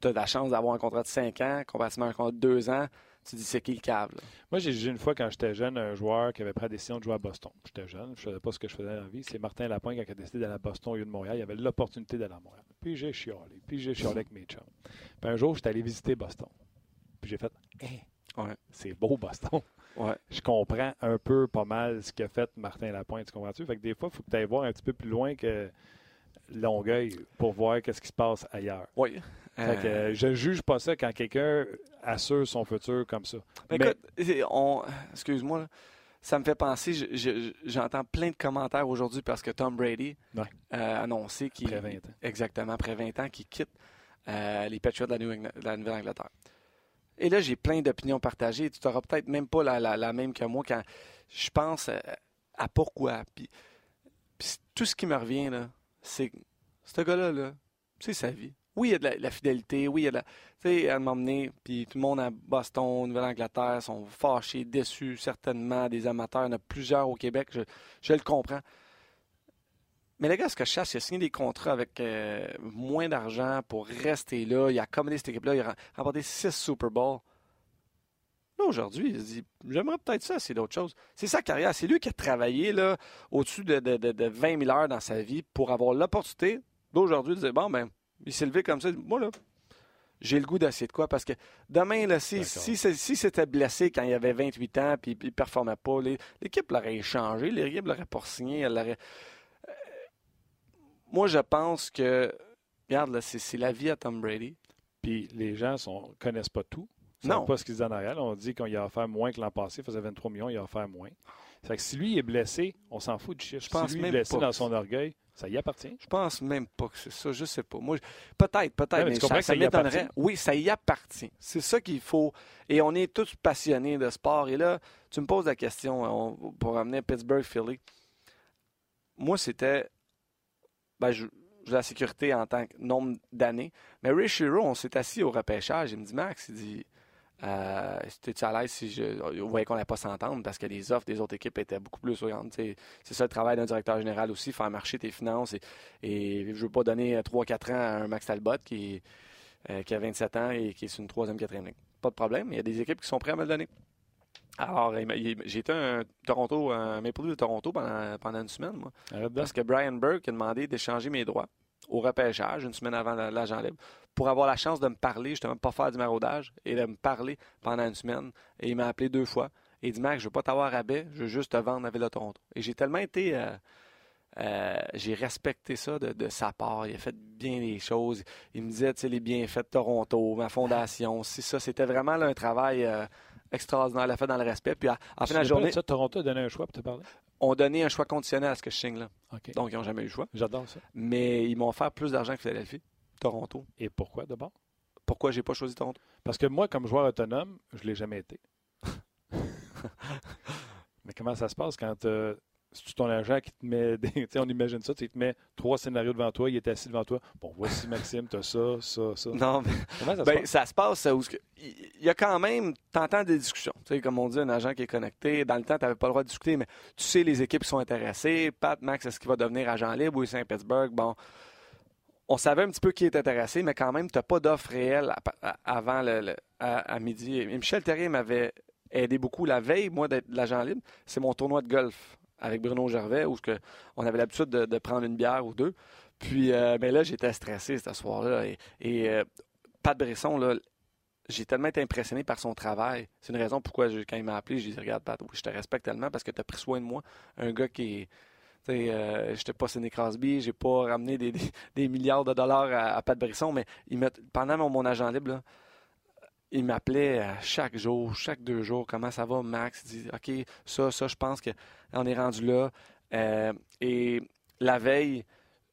tu as la chance d'avoir un contrat de 5 ans, comparativement à un contrat de 2 ans. Tu dis, c'est qui le câble? Moi, j'ai vu une fois quand j'étais jeune un joueur qui avait pris la décision de jouer à Boston. J'étais jeune, je ne savais pas ce que je faisais dans la vie. C'est Martin Lapointe qui a décidé d'aller à Boston au lieu de Montréal. Il avait l'opportunité d'aller à Montréal. Puis j'ai chialé, puis j'ai chialé avec mes chums. Puis un jour, j'étais allé visiter Boston. Puis j'ai fait, hein, ouais. c'est beau Boston. Ouais. Je comprends un peu pas mal ce qu'a fait Martin Lapointe, tu comprends-tu? Fait que des fois, il faut que tu ailles voir un petit peu plus loin que Longueuil pour voir qu'est-ce qui se passe ailleurs. Oui. Fait que, euh, je juge pas ça quand quelqu'un assure son futur comme ça. Ben, écoute, on... excuse-moi, ça me fait penser, j'entends plein de commentaires aujourd'hui parce que Tom Brady a annoncé qu'il... Après 20 ans. Exactement, après 20 ans, qu'il quitte euh, les Patriots de la Nouvelle-Angleterre. Et là, j'ai plein d'opinions partagées. Tu n'auras peut-être même pas la, même que moi quand je pense à, pourquoi. Puis, tout ce qui me revient, là, c'est ce gars-là, c'est sa vie. Oui, il y a de la, fidélité. Oui, il y a de la. Tu sais, à m'emmener, puis tout le monde à Boston, Nouvelle-Angleterre sont fâchés, déçus, certainement. Des amateurs, il y en a plusieurs au Québec, je le comprends. Mais le gars, ce que je cherche, il a signé des contrats avec euh, moins d'argent pour rester là. Il a accommodé cette équipe-là. Il a remporté six Super Bowls. Là, aujourd'hui, il se dit J'aimerais peut-être ça, c'est d'autres choses. C'est sa carrière. C'est lui qui a travaillé là, au-dessus de, de, 20 000 heures dans sa vie pour avoir l'opportunité d'aujourd'hui de dire Bon, ben, il s'est levé comme ça. Moi, là, j'ai le goût d'essayer de quoi? Parce que demain, là, si, si, si c'était blessé quand il avait 28 ans et il ne performait pas, l'équipe l'aurait échangé, l'équipe l'aurait pas signé, elle l'aurait moi, je pense que, regarde, c'est la vie à Tom Brady. Puis les gens ne connaissent pas tout. Ils non. pas ce qu'ils disent en arrière. On dit qu'il a offert moins que l'an passé. Il faisait 23 millions, il a offert moins. C'est que si lui est blessé, on s'en fout du chiffre. Je pense si lui est blessé dans son orgueil, ça y appartient. Je pense même pas que c'est ça. Je sais pas. Moi, peut-être, peut-être, mais, ça, ça, m'étonnerait. Oui, ça y appartient. C'est ça qu'il faut. Et on est tous passionnés de sport. Et là, tu me poses la question pour ramener Pittsburgh-Philly. Moi, c'était ben, je, la sécurité en tant que nombre d'années. Mais Ray on s'est assis au repêchage. Il me dit, Max, il dit, euh, tu à l'aise si je. Vous voyez qu'on n'allait pas s'entendre parce que les offres des autres équipes étaient beaucoup plus C'est ça le travail d'un directeur général aussi, faire marcher tes finances. Et, je ne veux pas donner 3-4 ans à un Max Talbot qui, euh, a 27 ans et qui est sur une troisième, quatrième ligne. Pas de problème. Il y a des équipes qui sont prêtes à me le donner. Alors, j'ai été un Toronto, un Maple de Toronto pendant, pendant une semaine, moi. Parce que Brian Burke a demandé d'échanger mes droits au repêchage une semaine avant l'agent libre pour avoir la chance de me parler, justement, pas faire du maraudage et de me parler pendant une semaine. Et il m'a appelé deux fois. Et il dit Mac, je veux pas t'avoir à baie, je veux juste te vendre la ville de Toronto. Et j'ai tellement été. Euh, euh, j'ai respecté ça de, sa part. Il a fait bien les choses. Il me disait, tu sais, les bienfaits de Toronto, ma fondation, si ça. C'était vraiment un travail euh, extraordinaire. Il l'a fait dans le respect. Puis à, fin de la journée. Ça, Toronto a donné un choix pour te parler? On donné un choix conditionnel à ce que je signe là. Donc, ils n'ont jamais eu le choix. J'adore ça. Mais ils m'ont offert plus d'argent que Philadelphie, Toronto. Et pourquoi d'abord? Pourquoi j'ai pas choisi Toronto? Parce que moi, comme joueur autonome, je ne l'ai jamais été. Mais comment ça se passe quand c'est ton agent qui te met, des, on imagine ça, il te met trois scénarios devant toi, il est assis devant toi. Bon, voici Maxime, t'as ça, ça, ça. Non, mais Comment ça, se ben, passe? ça se passe où il y a quand même, t'entends des discussions. Tu sais, comme on dit, un agent qui est connecté. Dans le temps, tu n'avais pas le droit de discuter, mais tu sais les équipes qui sont intéressées. Pat, Max, est-ce qu'il va devenir agent libre? Ou Saint-Pétersbourg? Bon, on savait un petit peu qui est intéressé, mais quand même, tu n'as pas d'offre réelle avant le, à, midi. Michel Terrier m'avait aidé beaucoup la veille, moi, d'être l'agent libre. C'est mon tournoi de golf avec Bruno Gervais, où que on avait l'habitude de, prendre une bière ou deux. Puis, euh, mais là, j'étais stressé ce soir-là. Et, euh, Pat Bresson, là, j'ai tellement été impressionné par son travail. C'est une raison pourquoi, quand il m'a appelé, j'ai dit Regarde, Pat, je te respecte tellement parce que tu as pris soin de moi. Un gars qui est. Euh, j'étais pas Sidney Crosby, j'ai pas ramené des, milliards de dollars à, Pat Brisson, mais il pendant mon, mon, agent libre, là, il m'appelait chaque jour, chaque deux jours, comment ça va, Max? Il dit, OK, ça, ça, je pense qu'on est rendu là. Euh, et la veille,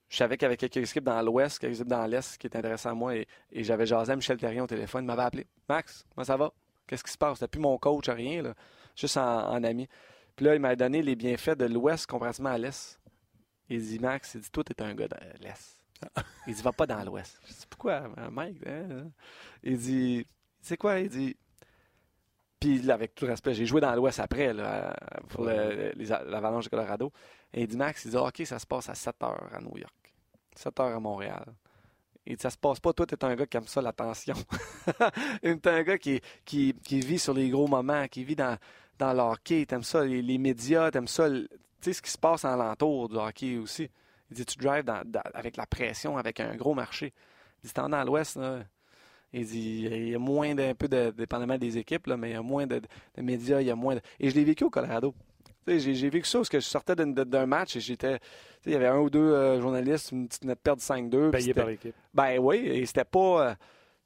je savais qu'il y avait quelques équipes dans l'Ouest, quelques équipes dans l'Est qui étaient intéressantes à moi. Et, j'avais jasé à Michel Terrien au téléphone. Il m'avait appelé. Max, comment ça va? Qu'est-ce qui se passe? C'était plus mon coach, rien, là. juste en, ami. Puis là, il m'a donné les bienfaits de l'Ouest comparativement à l'Est. Il dit, Max, il dit, toi, t'es un gars de l'Est. Il dit, va pas dans l'Ouest. Je dis, pourquoi, Mike? Hein? Il dit, c'est quoi? Il dit? Puis, avec tout respect, j'ai joué dans l'Ouest après, là, pour l'Avalanche de Colorado. Et il dit, Max, il dit, OK, ça se passe à 7 heures à New York, 7 heures à Montréal. Et ça se passe pas. Toi, tu es un gars qui aime ça, l'attention. tu es un gars qui, qui, qui, vit sur les gros moments, qui vit dans, dans le hockey. Tu aimes ça, les, médias, tu aimes ça, tu sais, ce qui se passe en l'entour du hockey aussi. Il dit, tu drives avec la pression, avec un gros marché. Il dit, dans l'Ouest, il dit il y a moins d'un peu de, dépendamment des équipes, là, mais il y a moins de, médias, il y a moins de... Et je l'ai vécu au Colorado. J'ai vécu ça parce que je sortais d'un match et j'étais. Il y avait un ou deux euh, journalistes, une petite net perte 5-2. Payé par l'équipe. Ben oui, et c'était pas. Euh,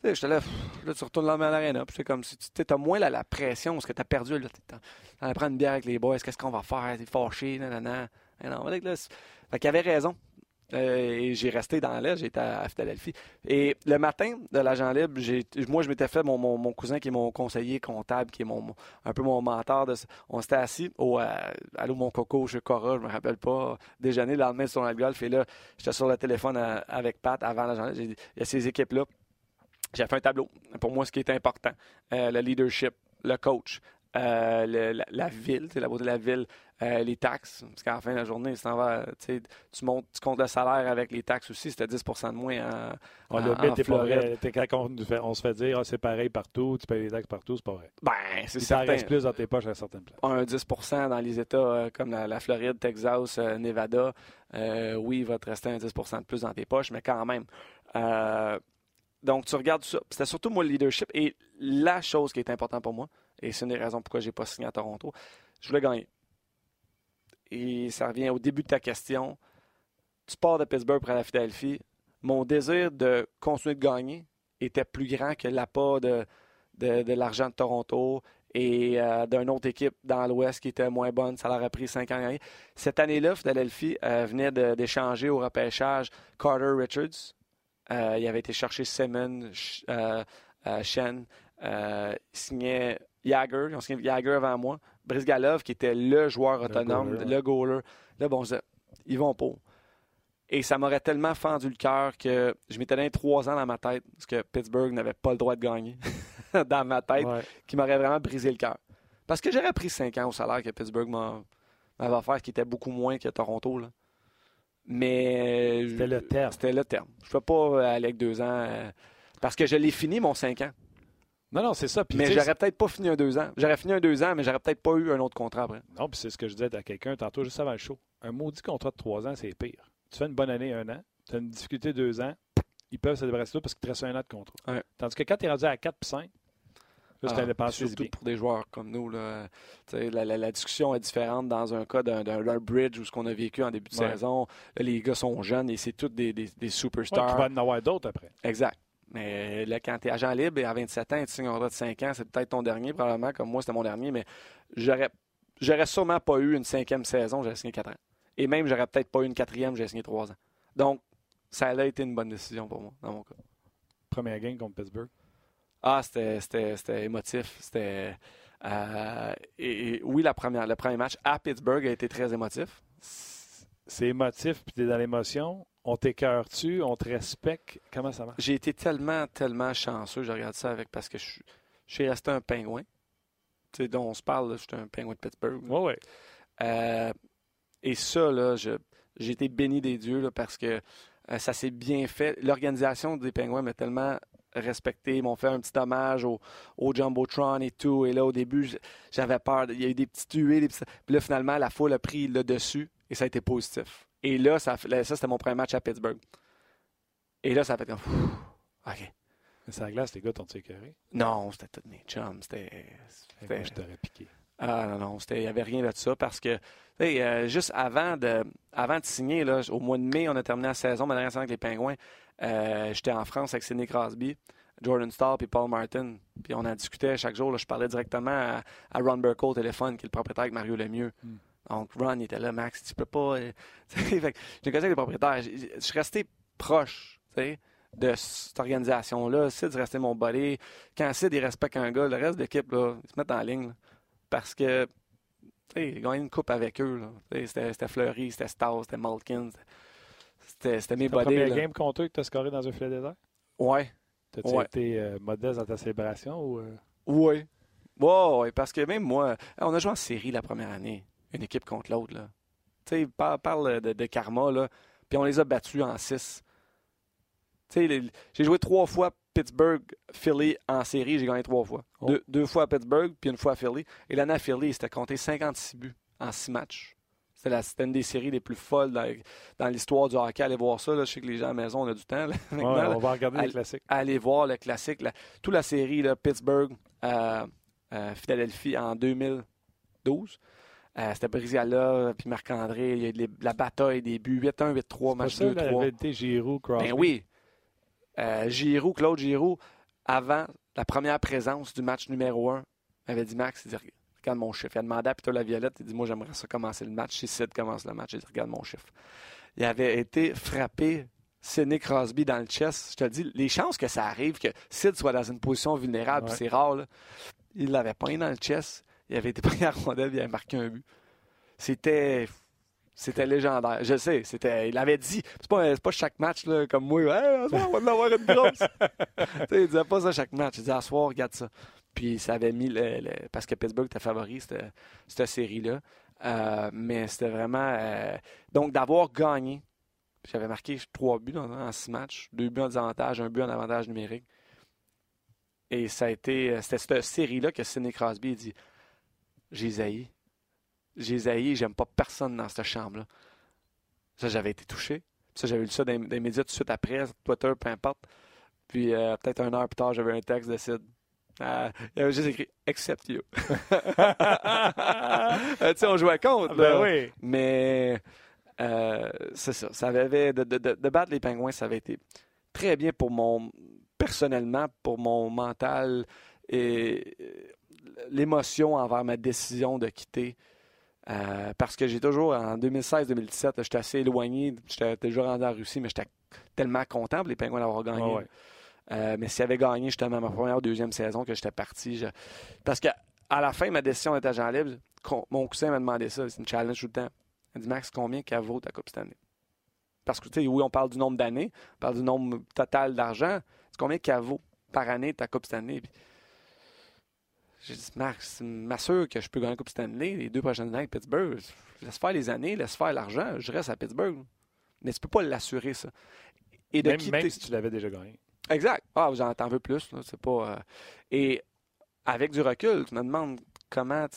sais, j'étais là, là, tu retournes là à l'arène. Puis c'est comme si tu as moins la, pression parce que tu as perdu. Tu en prendre une bière avec les boys. Qu'est-ce qu'on va faire? T'es fâché, nanana. Non, là, fait qu'il avait raison. Euh, et j'ai resté dans l'Est, j'étais à, Philadelphie. Et le matin de l'agent libre, moi, je m'étais fait mon, cousin qui est mon conseiller comptable, qui est mon, un peu mon mentor. De, on s'était assis au euh, Allô, mon coco chez Cora, je me rappelle pas, déjeuner le lendemain sur le golf. Et là, j'étais sur le téléphone euh, avec Pat avant l'agent libre. Il y a ces équipes-là. J'ai fait un tableau. Pour moi, ce qui est important, le leadership, le coach, la, la, ville, la beauté de la ville, euh, les taxes, parce qu'à la fin de la journée, tu, montes, tu comptes le salaire avec les taxes aussi, c'était 10% de moins en, on le met, pas vrai. Quand on, se fait dire ah, c'est pareil partout, tu payes les taxes partout, c'est pas vrai. Ben, c'est ça. reste plus dans tes poches à certaines places. Un 10% dans les États euh, comme la, Floride, Texas, euh, Nevada, oui, il va te rester un 10% de plus dans tes poches, mais quand même. donc, tu regardes ça. C'était surtout moi le leadership. Et la chose qui est importante pour moi, et c'est une des raisons pourquoi j'ai pas signé à Toronto, je voulais gagner et ça revient au début de ta question. Tu pars de Pittsburgh pour la Philadelphie. Mon désir de continuer de gagner était plus grand que l'appât de, de, l'argent de Toronto et euh, d'une autre équipe dans l'Ouest qui était moins bonne. Ça leur a pris cinq ans à gagner. Cette année-là, Philadelphie euh, venait d'échanger au repêchage Carter Richards. Euh, il avait été chercher Simmons, Shen. il signait Jagger. Ils ont signé Jagger avant moi. Brice Galov, qui était le joueur autonome, le goaler. Là, bon, ils vont pas. Et ça m'aurait tellement fendu le cœur que je m'étais donné trois ans dans ma tête, parce que Pittsburgh n'avait pas le droit de gagner dans ma tête, qui m'aurait vraiment brisé le cœur. Parce que j'aurais pris cinq ans au salaire que Pittsburgh m'avait offert, qui était beaucoup moins que Toronto. Là. Mais. C'était le terme. C'était le terme. Je ne peux pas aller avec deux ans. Euh, parce que je l'ai fini, mon cinq ans. Non, non, c'est ça. mais j'aurais peut-être pas fini un deux ans. J'aurais fini un deux ans, mais j'aurais peut-être pas eu un autre contrat après. Non, puis c'est ce que je disais à quelqu'un tantôt, juste avant le show. Un maudit contrat de trois ans, c'est pire. Tu fais une bonne année, un an. Tu as une difficulté deux ans. Ils peuvent se débarrasser de parce qu'il te reste un an de contrat. Tandis que quand tu es rendu à 4 puis 5, là, c'est ah, Surtout pour des joueurs comme nous. Là, la, la, discussion est différente dans un cas d'un bridge ou ce qu'on a vécu en début de saison. les gars sont jeunes et c'est tous des, des, des superstars. Ouais, tu vas en avoir d'autres après. Exact. Mais là, quand tu es agent libre et à 27 ans, et tu signes un contrat de 5 ans, c'est peut-être ton dernier, probablement, comme moi, c'était mon dernier, mais j'aurais, j'aurais sûrement pas eu une cinquième saison, j'aurais signé 4 ans. Et même, j'aurais peut-être pas eu une quatrième, j'ai signé 3 ans. Donc, ça a été une bonne décision pour moi, dans mon cas. Première game contre Pittsburgh? Ah, c'était, émotif. C'était Euh, et, oui, la première, le premier match à Pittsburgh a été très émotif. C'est émotif, puis tu es dans l'émotion. On t'écœure-tu? On te respecte? Comment ça marche? J'ai été tellement, tellement chanceux. Je regarde ça avec parce que je, suis resté un pingouin. Tu sais, dont on se parle, je suis un pingouin de Pittsburgh. Oui, oui. Euh, et ça, là, j'ai été béni des dieux là, parce que euh, ça s'est bien fait. L'organisation des Pingouins m'a tellement respecté. Ils m'ont fait un petit hommage au, au, Jumbotron et tout. Et là, au début, j'avais peur. Il y a eu des petites tués. Des petits... Puis là, finalement, la foule a pris le dessus et ça a été positif. Et là, ça, ça c'était mon premier match à Pittsburgh. Et là, ça a fait comme. OK. Mais la glace, les gars t'ont écœuré? Non, c'était tous mes chums. C'était. Moi, je t'aurais piqué. Ah non, non, il n'y avait rien de ça parce que euh, juste avant de, avant de signer, là, au mois de mai, on a terminé la saison, ma dernière saison avec les Pingouins. Euh, j'étais en France avec Sidney Crosby, Jordan Starr et Paul Martin. Puis on en discutait chaque jour. je parlais directement à, Ron Burke au téléphone, qui est le propriétaire avec Mario Lemieux. Hmm. Donc Ron il était là, Max, tu peux pas. Euh, j'ai avec les propriétaires. Je suis resté proche de cette organisation-là. Sid resté mon buddy. Quand Sid il respecte un gars, le reste de l'équipe, ils se mettent en ligne. parce que il a gagné une coupe avec eux. C'était Fleury, c'était Stas, c'était Malkin. C'était mes buddies. C'était game contre eux que tu as scoré dans un filet désert? Ouais. T'as-tu été euh, modeste dans ta célébration? Ou, euh? Oui. Ouais, parce que même moi, on a joué en série la première année, une équipe contre l'autre. Tu sais, parle de, de, karma, là, puis on les a battus en six. Tu sais, j'ai joué trois fois Pittsburgh, Philly en série, j'ai gagné trois fois. Oh. Deux, fois à Pittsburgh, puis une fois à Philly. Et l'année à Philly, c'était compté 56 buts en six matchs. C'était une des séries les plus folles dans, l'histoire du hockey. Allez voir ça. Je sais que les gens à la maison, on a du temps. on va regarder les classiques. Allez voir le classique. toute la série, là, Pittsburgh, euh, euh, Philadelphie en 2012. Euh, c'était Briziala, puis Marc-André. Il y a la bataille des buts. 8-1, 8-3, match 2-3. Giroud, Crosby. Ben oui. Euh, Giroud, Claude Giroud, avant la première présence du match numéro 1, avait dit Max, il dit Regarde mon chiffre. Il a demandé à Peter Laviolette, il dit Moi, j'aimerais ça commencer le match. Si Sid commence le match, il dit Regarde mon chiffre. Il avait été frappé Sidney Crosby dans le chest. Je te dis, les chances que ça arrive, que Sid soit dans une position vulnérable, c'est rare. Là. Il l'avait pas dans le chest. Il avait été pris à rondelle, il avait marqué un but. C'était c'était légendaire. Je sais, c'était, il avait dit, c'est pas, pas chaque match comme moi, hey, on va en avoir une grosse. il disait pas ça chaque match. Il disait, à soir, regarde ça. Puis ça avait mis, le, parce que Pittsburgh était favori, cette, série-là. Euh, mais c'était vraiment. Euh, donc d'avoir gagné, j'avais marqué trois buts en, six matchs, deux buts en désavantage, un but en avantage numérique. Et ça a été. C'était cette série-là que Sidney Crosby a dit J'ai j'ai j'aime pas personne dans cette chambre-là. Ça, j'avais été touché. Ça, j'avais lu ça dans, les médias tout de suite après, Twitter, peu importe. Puis euh, peut-être une heure plus tard, j'avais un texte de Sid. Euh, il avait juste écrit Accept you. Euh, tu sais, on jouait contre. Ben oui. Mais c'est ça. ça avait, de, de, de, battre les pingouins, ça avait été très bien pour mon. personnellement, pour mon mental et l'émotion envers ma décision de quitter euh, parce que j'ai toujours, en 2016-2017, j'étais assez éloigné. J'étais toujours rendu en Russie, mais j'étais tellement content pour les Pingouins d'avoir gagné. Euh, mais s'ils avaient gagné justement ma première ou deuxième saison que j'étais parti. Parce qu'à la fin, ma décision d'être agent libre, mon cousin m'a demandé ça. C'est une challenge tout le temps. Il dit Max, combien qu'elle vaut ta Coupe Stanley Parce que, tu sais, oui, on parle du nombre d'années, on parle du nombre total d'argent. C'est combien qu'elle vaut par année ta Coupe Stanley j'ai dit, Max, m'assure que je peux gagner la Coupe Stanley les deux prochaines années avec Pittsburgh. Laisse faire les années, laisse faire l'argent, je reste à Pittsburgh. Mais tu peux pas l'assurer, ça. Et de même, quitter... si tu l'avais déjà gagné. Exact. Ah, j'en veux plus. C'est pas. Euh, Et avec du recul, tu me demandes comment.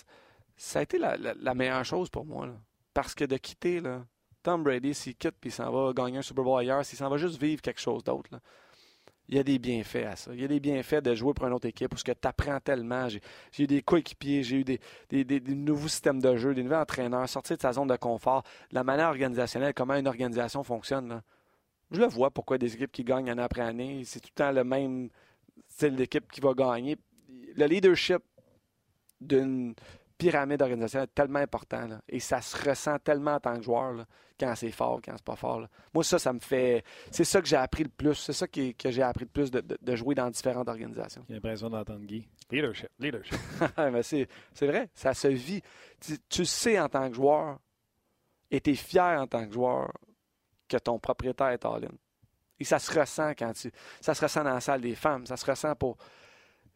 Ça a été la, meilleure chose pour moi. Parce que de quitter, là, Tom Brady, s'il quitte puis il s'en va gagner un Super Bowl ailleurs, s'il s'en va juste vivre quelque chose d'autre, il y a des bienfaits à ça. Il y a des bienfaits de jouer pour une autre équipe parce que tu apprends tellement. J'ai eu des coéquipiers, j'ai eu des, nouveaux systèmes de jeu, des nouveaux entraîneurs, sortir de sa zone de confort, la manière organisationnelle, comment une organisation fonctionne. Je le vois pourquoi des équipes qui gagnent année après année, c'est tout le temps le même style d'équipe qui va gagner. Le leadership d'une pyramide organisationnelle est tellement important. là. et ça se ressent tellement en tant que joueur, là, quand c'est fort, quand c'est pas fort. là. Moi, ça, ça me fait. C'est ça que j'ai appris le plus. C'est ça qui- que j'ai appris le plus de, de- de jouer dans différentes organisations. J'ai l'impression d'entendre Guy. Leadership, leadership. Mais c'est, c'est vrai, ça se vit. Tu, tu sais en tant que joueur, et tu es fier en tant que joueur que ton propriétaire est all-in. Et ça se ressent quand tu. Ça se ressent dans la salle des femmes, ça se ressent pour.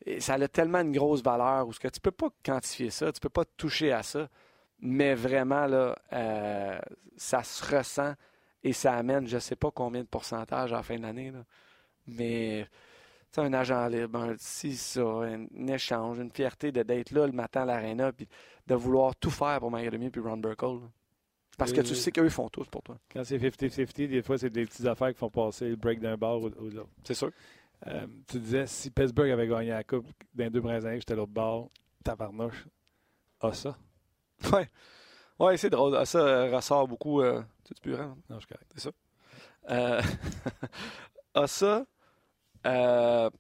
Et ça a tellement une grosse valeur où ce que tu peux pas quantifier ça, tu peux pas toucher à ça, mais vraiment, là, euh, ça se ressent et ça amène je sais pas combien de pourcentage à la fin de l'année, mais un agent libre, un, si ça, un, un échange, une fierté de d'être là le matin à l'aréna puis de vouloir tout faire pour Lemieux puis Ron Burkle. là. Parce que tu sais qu'eux font tout pour toi. Quand c'est 50-50, des fois, c'est des petites affaires qui font passer le break d'un bord ou, ou de l'autre. C'est sûr. Euh, tu disais, si Pittsburgh avait gagné la Coupe dans les deux premières années, j'étais l'autre bord, tabarnouche. Ah, ça? Ouais. Ouais, c'est drôle. Ah, Ça euh, ressort beaucoup. Euh... Tu plus grand? Non, je suis correct. Euh, ah, ça euh,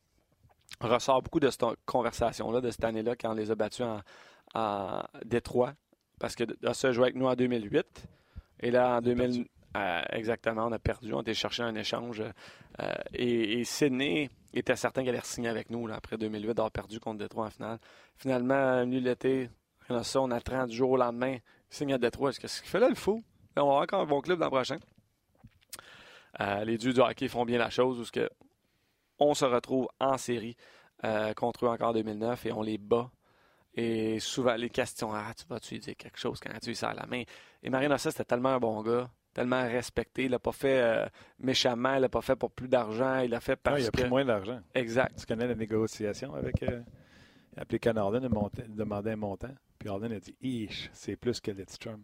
ressort beaucoup de cette conversation-là, de cette année-là, quand on les a battus en, en Détroit. Parce que ah, ça jouait avec nous en 2008. Et là, en 2000. Exactement, on a perdu. On été chercher un échange. euh, et, Sydney était certain qu'elle allait signer avec nous là, après 2008, d'avoir perdu contre Détroit en finale. Finalement, venu l'été, on a ça, on attend du jour au lendemain. Signe à Détroit. Est-ce que ce qu'il là, le fou? On va encore un bon club l'an prochain. Euh, les dieux du hockey font bien la chose où que on se retrouve en série euh, contre eux encore en 2009 et on les bat. Et souvent, les questions, ah, tu vas-tu dire quelque chose quand tu lui serres la main? Et Marina, ça, c'était tellement un bon gars, tellement respecté. Il l'a pas fait euh, méchamment, il l'a pas fait pour plus d'argent, il l'a fait Non, parce il a que... pris moins d'argent. Exact. Tu connais la négociation avec. Euh, il a appelé il a il demandait un montant? Puis Arden a dit Ish, c'est plus que Lidstrom.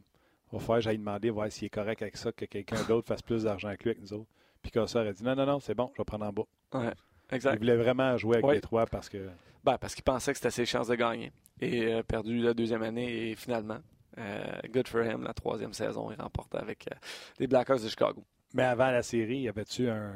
Il va falloir que j'aille demander, voir s'il est correct avec ça, que quelqu'un d'autre fasse plus d'argent que lui avec nous autres. Puis Cossard a dit Non, non, non, c'est bon, je vais prendre en bas. Ouais, Il exact. voulait vraiment jouer avec Ouais. les trois parce que. Ben, parce qu'il pensait que c'était ses chances de gagner. Et euh, perdu la deuxième année et finalement, good for him, la troisième saison, il remporte avec euh, les Blackhawks de Chicago. Mais avant la série, y avait-tu un.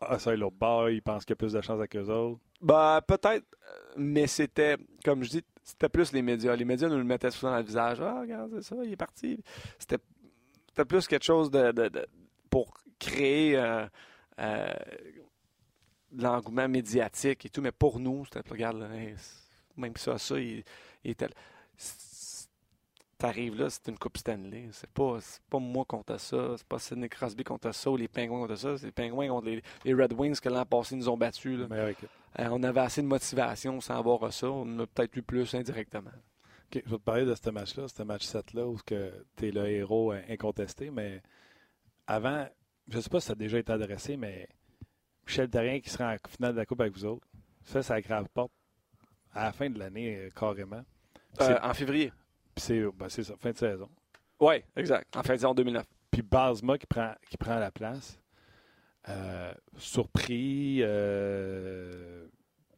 Ah, ça, l'autre bord, il pense qu'il y a plus de chance avec eux autres? Ben, peut-être, euh, mais c'était, comme je dis, c'était plus les médias. Les médias nous le mettaient souvent dans le visage. Ah, regarde, c'est ça, il est parti. C'était, plus quelque chose de, de- de- pour créer euh, euh, de l'engouement médiatique et tout. Mais pour nous, c'était, regarde, là, même ça, ça, il, il était. T'arrives là, c'est une Coupe Stanley. C'est pas, pas moi contre ça. C'est pas Sidney Crosby contre ça ou les Pingouins contre ça. C'est les Pingouins contre les, les Red Wings que l'an passé nous ont battus. là. Euh, on avait assez de motivation sans avoir ça. On en a peut-être eu plus indirectement. OK, je vais te parler de ce match-là, ce match 7-là, où tu es le héros incontesté, mais avant, je ne sais pas si ça a déjà été adressé, mais Michel Terrien qui sera en finale de la Coupe avec vous autres, ça, ça grave porte à la fin de l'année, euh, carrément. Euh, en février. Puis c'est ben, c'est ça, fin de saison. Oui, exact. En fin de saison 2009. Puis Basma qui prend, qui prend la place. Euh, surpris, euh,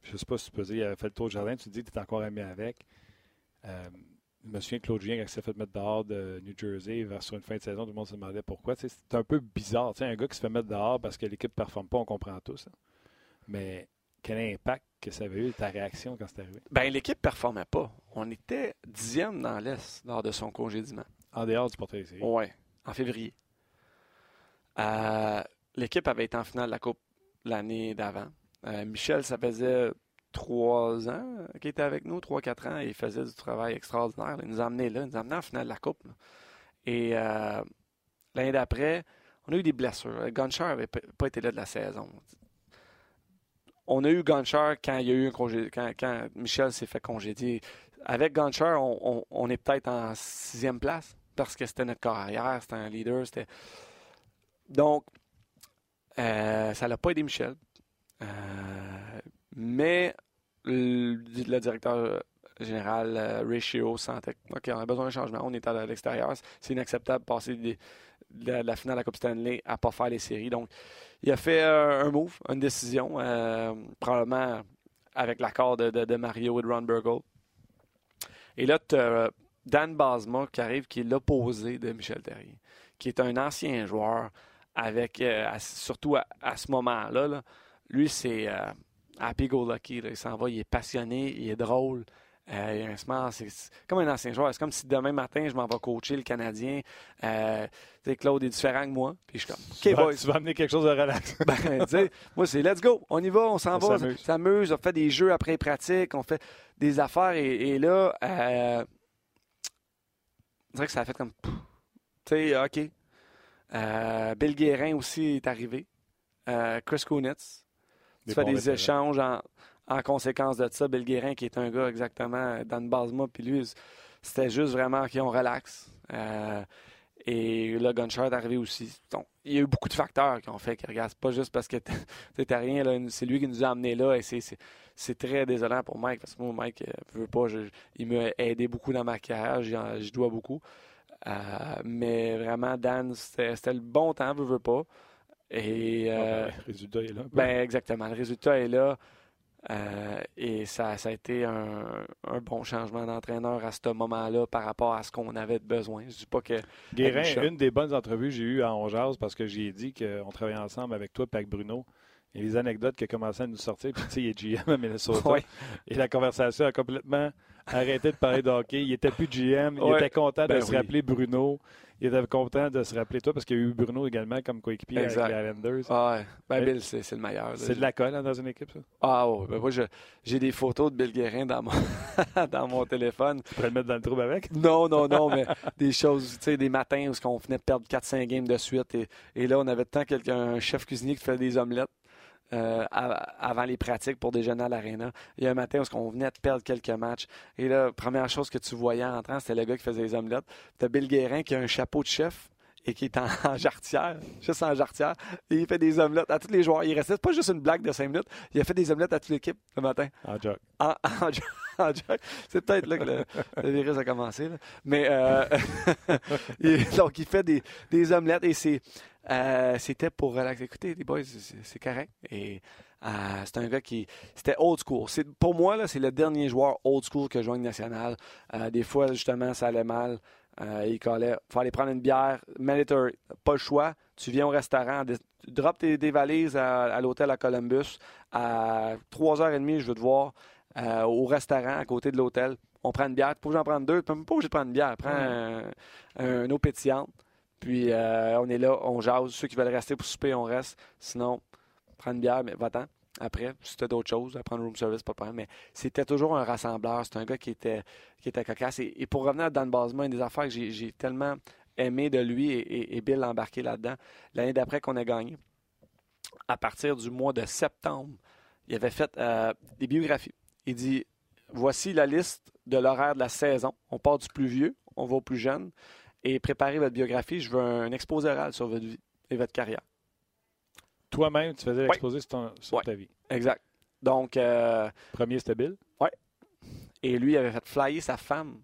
je sais pas si tu peux dire, il avait fait le tour du jardin, tu te dis que tu es encore ami avec. Euh, je me souviens que Claude Julien, quand il s'est fait mettre dehors de New Jersey vers sur une fin de saison, tout le monde se demandait pourquoi. Tu sais, C'est un peu bizarre. Tu sais, un gars qui se fait mettre dehors parce que l'équipe ne performe pas, on comprend tous. hein. Mais quel impact que ça avait eu, ta réaction quand c'est arrivé? Ben, l'équipe performait pas. On était dixième dans l'Est lors de son congédiement. En dehors du portrait séries. Oui, en février. Euh, l'équipe avait été en finale de la Coupe l'année d'avant. Euh, Michel, ça faisait trois ans qu'il était avec nous, trois, quatre ans, et il faisait du travail extraordinaire. Il nous a amenés là, il nous a amenés en finale de la Coupe. là. Et euh, l'année d'après, on a eu des blessures. Gunshire n'avait pas été là de la saison. On a eu Gunshire quand il y a eu un congé, quand, quand Michel s'est fait congédier. Avec Gunshire, on, est peut-être en sixième place parce que c'était notre carrière, c'était un leader. C'était... Donc, euh, ça n'a pas aidé Michel. Euh, mais le, directeur général, euh, Ray Shiro, sentait OK, on a besoin d'un changement. On est à l'extérieur. C'est inacceptable de passer de la, la finale de la Coupe Stanley à pas faire les séries. Donc, il a fait euh, un move, une décision, probablement avec l'accord de Mario et de Ron Burgle. Et là, tu as Dan Basma qui arrive, qui est l'opposé de Michel Terrier, qui est un ancien joueur, avec euh, surtout à, ce moment-là. là. lui, c'est euh, happy go lucky. là. Il s'en va, il est passionné, il est drôle. Euh, c'est comme un ancien joueur. C'est comme si demain matin, je m'en vais coacher le Canadien. Euh, Claude est différent que moi. Puis je suis comme, OK, tu, vas, boys. tu vas amener quelque chose de relax. ben, moi, c'est let's go. On y va, on s'en va. On s'amuse. On fait des jeux après les pratiques. On fait des affaires. Et, là, euh, on dirait que ça a fait comme, tu sais, OK. Euh, Bill Guérin aussi est arrivé. Euh, Chris Kunitz. Tu fais des échanges en, en conséquence de ça, Bill Guérin, qui est un gars exactement dans le puis lui, c'était juste vraiment qu'on relaxe. Euh, et le Gunshot est arrivé aussi. Donc, il y a eu beaucoup de facteurs qui ont fait que, regarde, c'est pas juste parce que t'es rien, c'est lui qui nous a amenés là et c'est très désolant pour Mike parce que moi, Mike, euh, veut pas, il m'a aidé beaucoup dans ma carrière, j'y dois beaucoup. Euh, mais vraiment, Dan, c'était le bon temps, veut, veut pas. Et, ben, le résultat est là. Ben, exactement. Le résultat est là. Euh, et ça, ça, a été un, bon changement d'entraîneur à ce moment-là par rapport à ce qu'on avait besoin. Je dis pas que. Guérin, une des bonnes entrevues que j'ai eues à Ongeaz parce que j'ai dit qu'on travaillait ensemble avec toi et avec Bruno. Et les anecdotes qui ont commencé à nous sortir. Puis, tu sais, il est GM à Minnesota. Et la conversation a complètement arrêté de parler de hockey. Il était plus GM. Il était content de ben se rappeler Bruno il était content de se rappeler toi parce qu'il y a eu Bruno également comme coéquipier avec les Islanders. Ah ouais. Ben, Bill, c'est le meilleur. C'est de la colle hein, dans une équipe, ça? Ah ouais. Ben, moi, j'ai des photos de Bill Guérin dans mon, dans mon téléphone. Tu pourrais le mettre dans le trouble avec? Non, non, non, mais des choses, tu sais, des matins où on venait de perdre 4-5 games de suite et, et là, on avait tant quelqu'un, un chef cuisinier qui faisait des omelettes. Euh, avant les pratiques pour déjeuner à l'aréna. Il y a un matin où on venait de perdre quelques matchs. Et là, première chose que tu voyais en entrant, c'était le gars qui faisait les omelettes. T'as Bill Guérin qui a un chapeau de chef et qui est en, jarretière, juste en jarretière. Et il fait des omelettes à tous les joueurs. Il restait pas juste une blague de cinq minutes. Il a fait des omelettes à toute l'équipe le matin. En joke. En, C'est peut-être là que le, virus a commencé. Mais euh, donc, il fait des, des omelettes et c'est euh, c'était pour relaxer. Écoutez, les boys, c'est correct. Et euh, c'est un gars qui. C'était old school. Pour moi, là, c'est le dernier joueur old school que je joue nationale. Euh, des fois, justement, ça allait mal. il collait. Il prendre une bière. Mandatory. Pas le choix. Tu viens au restaurant. Tu drops tes, valises à, l'hôtel à Columbus. À 3h30, je veux te voir au restaurant à côté de l'hôtel. On prend une bière. Tu peux en prendre deux. Tu peux pas obligé de prendre une bière. Prends un, un eau pétillante. Puis euh, on est là, on jase. Ceux qui veulent rester pour souper, on reste. Sinon, prends une bière, mais va-t'en. Après, si tu as d'autres choses, à prendre room service, pas de problème. Mais c'était toujours un rassembleur. C'est un gars qui était, qui était cocasse. Et, pour revenir à Dan Basma, une des affaires que j'ai tellement aimé de lui et, Bill embarqué là-dedans, l'année d'après qu'on a gagné, à partir du mois de septembre, il avait fait euh, des biographies. Il dit Voici la liste de l'horaire de la saison. On part du plus vieux, on va au plus jeune et préparer votre biographie. Je veux un exposé oral sur votre vie et votre carrière. Toi-même, tu faisais l'exposé sur, ta vie. Exact. Donc. Euh, Premier, c'était Bill. Oui. Et lui, il avait fait flyer sa femme,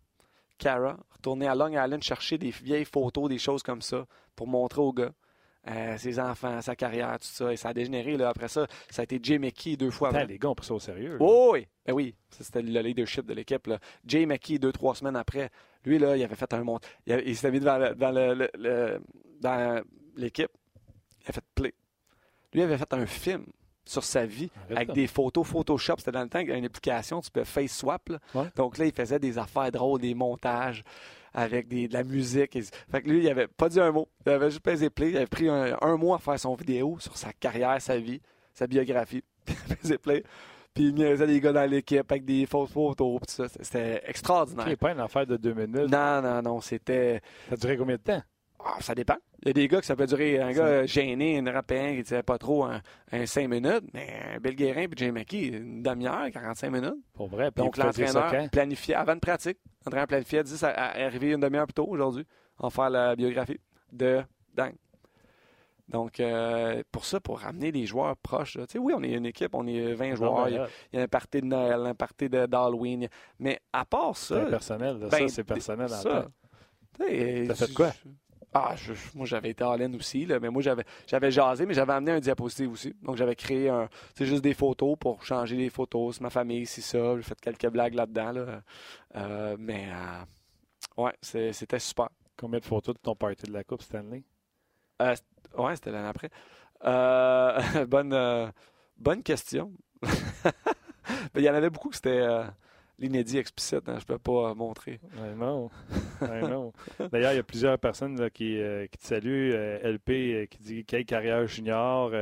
Cara, retourner à Long Island chercher des vieilles photos, des choses comme ça, pour montrer aux gars. Euh, ses enfants, sa carrière, tout ça. Et ça a dégénéré. Là. Après ça, ça a été Jay McKee deux fois. les gars ont pris ça au sérieux. Oh, oui, ben oui. C'était le leadership de l'équipe. Jay McKee, deux, trois semaines après, lui, là, il avait fait un monte. Il, s'était mis devant, le, dans l'équipe. Il a fait play. Lui, il avait fait un film sur sa vie avec des photos Photoshop. C'était dans le temps qu'il y a une application, tu peux face swap. Donc là, il faisait des affaires drôles, des montages avec des, de la musique. Fait que lui, il avait pas dit un mot. Il avait juste pesé play. Il avait pris un, mois à faire son vidéo sur sa carrière, sa vie, sa biographie. il pesé play. Puis il niaisait des gars dans l'équipe avec des fausses photos. C'était extraordinaire. C'est pas une affaire de deux minutes. Non, non, non. C'était. Ça a duré combien de temps? Ah, ça dépend. Il y a des gars que ça peut durer, un gars gêné, un européen qui ne pas trop un, cinq minutes, mais un Bill Guérin et Jay McKee, une demi-heure, 45 minutes. Pour vrai. Donc l'entraîneur planifiait, avant de pratique, l'entraîneur planifiait, dit ça arriver une demi-heure plus tôt aujourd'hui, en faire la biographie de Dang. Donc, euh, pour ça, pour ramener des joueurs proches, tu sais, oui, on est une équipe, on est 20 joueurs, il y, a, un party de Noël, un party d'Halloween, mais à part ça... C'est personnel, ça, ben, c'est personnel. Ça, T'as fait quoi? Ah, moi, j'avais été all-in aussi, là, mais moi, j'avais, j'avais jasé, mais j'avais amené un diapositive aussi. Donc, j'avais créé un, c'est juste des photos pour changer les photos. C'est ma famille, c'est ça. J'ai fait quelques blagues là-dedans, là. Euh, mais, euh, ouais, c'était super. Combien de photos de ton party de la Coupe Stanley? Euh, ouais, c'était l'année après. Euh, bonne, bonne question. Il y en avait beaucoup que c'était l'inédit explicite, hein, je peux pas euh, montrer. Ouais, non. Ouais, non. D'ailleurs, il y a plusieurs personnes là, qui, euh, qui te saluent. Euh, LP euh, qui dit quelle carrière junior,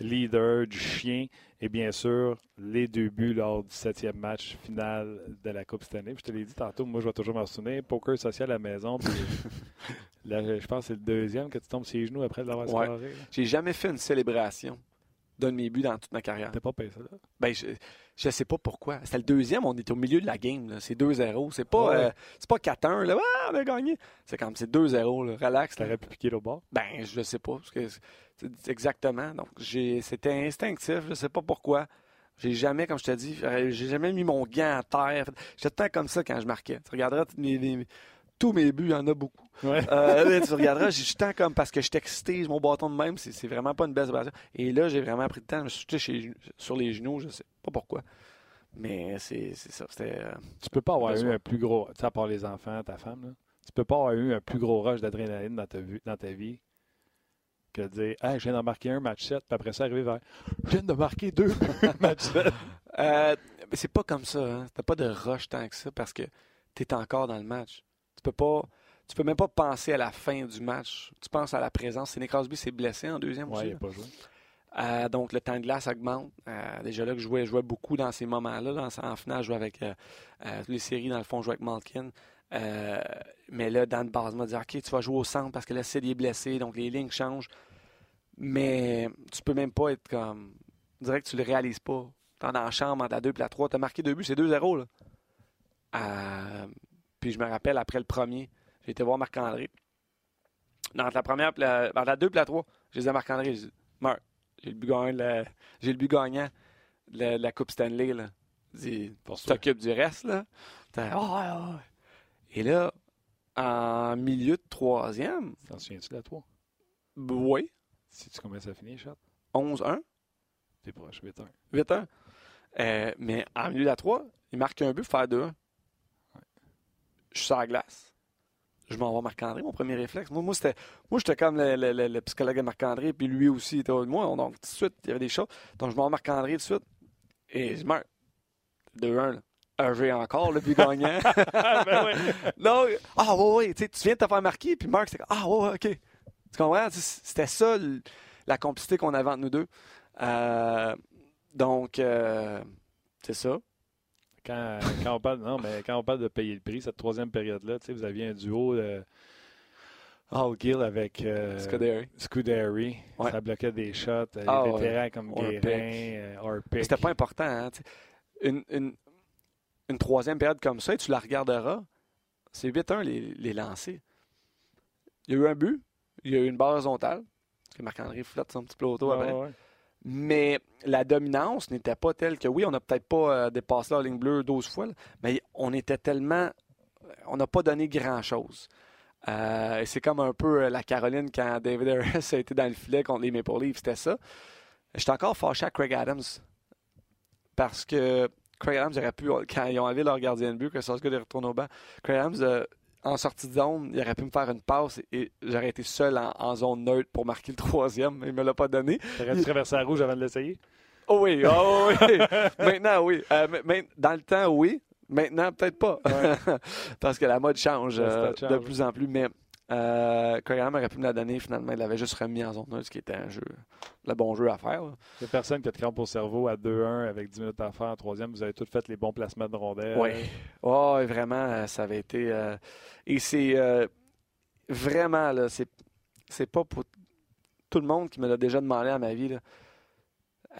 leader du chien, et bien sûr, les deux buts lors du septième match final de la Coupe Stanley. Puis je te l'ai dit tantôt, moi, je vais toujours m'en souvenir. Poker social à la maison. Puis, là, je pense que c'est le deuxième que tu tombes sur les genoux après l'avoir Ouais. scoré. J'ai jamais fait une célébration d'un de mes buts dans toute ma carrière. T'as pas payé ça, là? Ben, je, je sais pas pourquoi. C'était le deuxième, on est au milieu de la game. C'est 2-0. C'est pas, Ouais. euh, c'est pas 4-1. Là. Ah, on a gagné. C'est comme c'est 2-0. là. Relax. T'aurais pu piquer le bord. Ben, je sais pas. parce que c'est- exactement. Donc, j'ai, c'était instinctif. Je sais pas pourquoi. J'ai jamais, comme je te dis, euh, j'ai jamais mis mon gant à terre. J'étais comme ça quand je marquais. Tu regarderas tous mes, mes- tous mes buts, il y en a beaucoup. Ouais. Euh, là, tu regarderas, j'ai le temps comme parce que je j'ai mon bâton de même, c'est, vraiment pas une belle séparation. Et là, j'ai vraiment pris le temps, je me suis sur les genoux, je sais pas pourquoi. Mais c'est, ça. C'était. euh, Tu peux pas avoir Besoin. eu un plus gros, tu sais, à part les enfants, ta femme, là, tu peux pas avoir eu un plus gros rush d'adrénaline dans ta, vie, dans ta vie que de dire Hey, je viens d'en marquer un match 7, puis après ça, arriver vers Je viens de marquer deux match 7. Euh, mais c'est pas comme ça. Hein. T'as pas de rush tant que ça parce que t'es encore dans le match. Tu peux pas. Tu peux même pas penser à la fin du match. Tu penses à la présence. Sidney Crosby s'est blessé en deuxième Ouais, aussi. il là. n'a pas joué. Euh, donc le temps de glace augmente. Euh, déjà là que je jouais, je jouais beaucoup dans ces moments-là. Dans- en finale, je jouais avec euh, euh, les séries, dans le fond, je jouais avec Malkin. Mais là, Dan Base m'a dit OK, tu vas jouer au centre parce que le Sid est blessé, donc les lignes changent. Mais tu peux même pas être comme. On dirait que tu le réalises pas. T'es dans la chambre, entre la 2 et la 3. T'as marqué deux buts, c'est 2-0. Là. Euh, puis je me rappelle, après le premier, j'ai été voir Marc-André. Dans la première, la, entre la 2 et la 3, j'ai dit à Marc-André, j'ai dit, Marc, j'ai le but gagnant, de la- j'ai le but gagnant de la, Coupe Stanley. Là. Pour tu t'occupes du reste. Là. Ouais, ouais, ouais. Et là, en milieu de troisième, T'en souviens-tu de la 3 oui, Si tu combien ça finit, chat 11-1. T'es proche, 8-1. 8-1. Euh, mais en milieu de la 3, il marque un but faire 2-1. Je suis sur la glace. Je m'en vais Marc-André, mon premier réflexe. Moi, moi, c'était, moi j'étais comme le, le- le- le psychologue de Marc-André, puis lui aussi était au- moi. Donc, tout de suite, il y avait des choses. Donc, je m'en vais Marc-André tout de suite. Et je meurs. 2-1, là. Un jeu encore, le but gagnant. ben ouais. non, ah, ouais, ouais. Tu viens de te faire marquer, puis Marc, c'était comme, ah, ouais, OK. Tu comprends? C'était ça, la complicité qu'on avait entre nous deux. Euh, donc, euh, c'est ça. Quand, quand on parle, non, mais quand on parle de payer le prix, cette troisième période-là, tu sais, vous aviez un duo de Hall Gill avec euh, Scuderi. Scuderi. Ouais. Ça bloquait des shots. euh, Ah, les ouais. vétérans comme. Guérin, euh, Orpik. Mais C'était pas important. Hein, une, une, une troisième période comme ça, et tu la regarderas, c'est 8-1 les, les lancers. Il y a eu un but, il y a eu une barre horizontale, que Marc-André flotte son petit Ouais, après. ouais, ouais. Mais la dominance n'était pas telle que, oui, on n'a peut-être pas euh, dépassé la ligne bleue 12 fois, mais on était tellement. On n'a pas donné grand-chose. Euh, c'est comme un peu euh, la Caroline quand David Harris a été dans le filet contre les Maple Leafs, c'était ça. J'étais encore fâché à Craig Adams parce que Craig Adams aurait pu, quand ils ont enlevé leur gardien de but, que Solskjaer est retourné au banc, Craig Adams, euh, en sortie de zone, il aurait pu me faire une passe et j'aurais été seul en, en zone neutre pour marquer le troisième. mais Il me l'a pas donné. T'aurais-tu traversé la rouge avant de l'essayer? Oh oui, oh oui. Maintenant, oui. Euh, mais- dans le temps, oui. Maintenant, peut-être pas. Parce que la mode change euh, de plus en plus. Mais euh, aurait pu me la donner. Finalement, il l'avait juste remis en zone neutre, ce qui était un jeu, le bon jeu à faire. Il y a personne qui a de crampe au cerveau à 2-1 avec 10 minutes à faire en troisième. Vous avez tous fait les bons placements de rondelles. Oui. Oh, et vraiment, euh, ça avait été. euh, et c'est euh, vraiment, là, c'est, c'est pas pour tout le monde qui me l'a déjà demandé à ma vie. Là.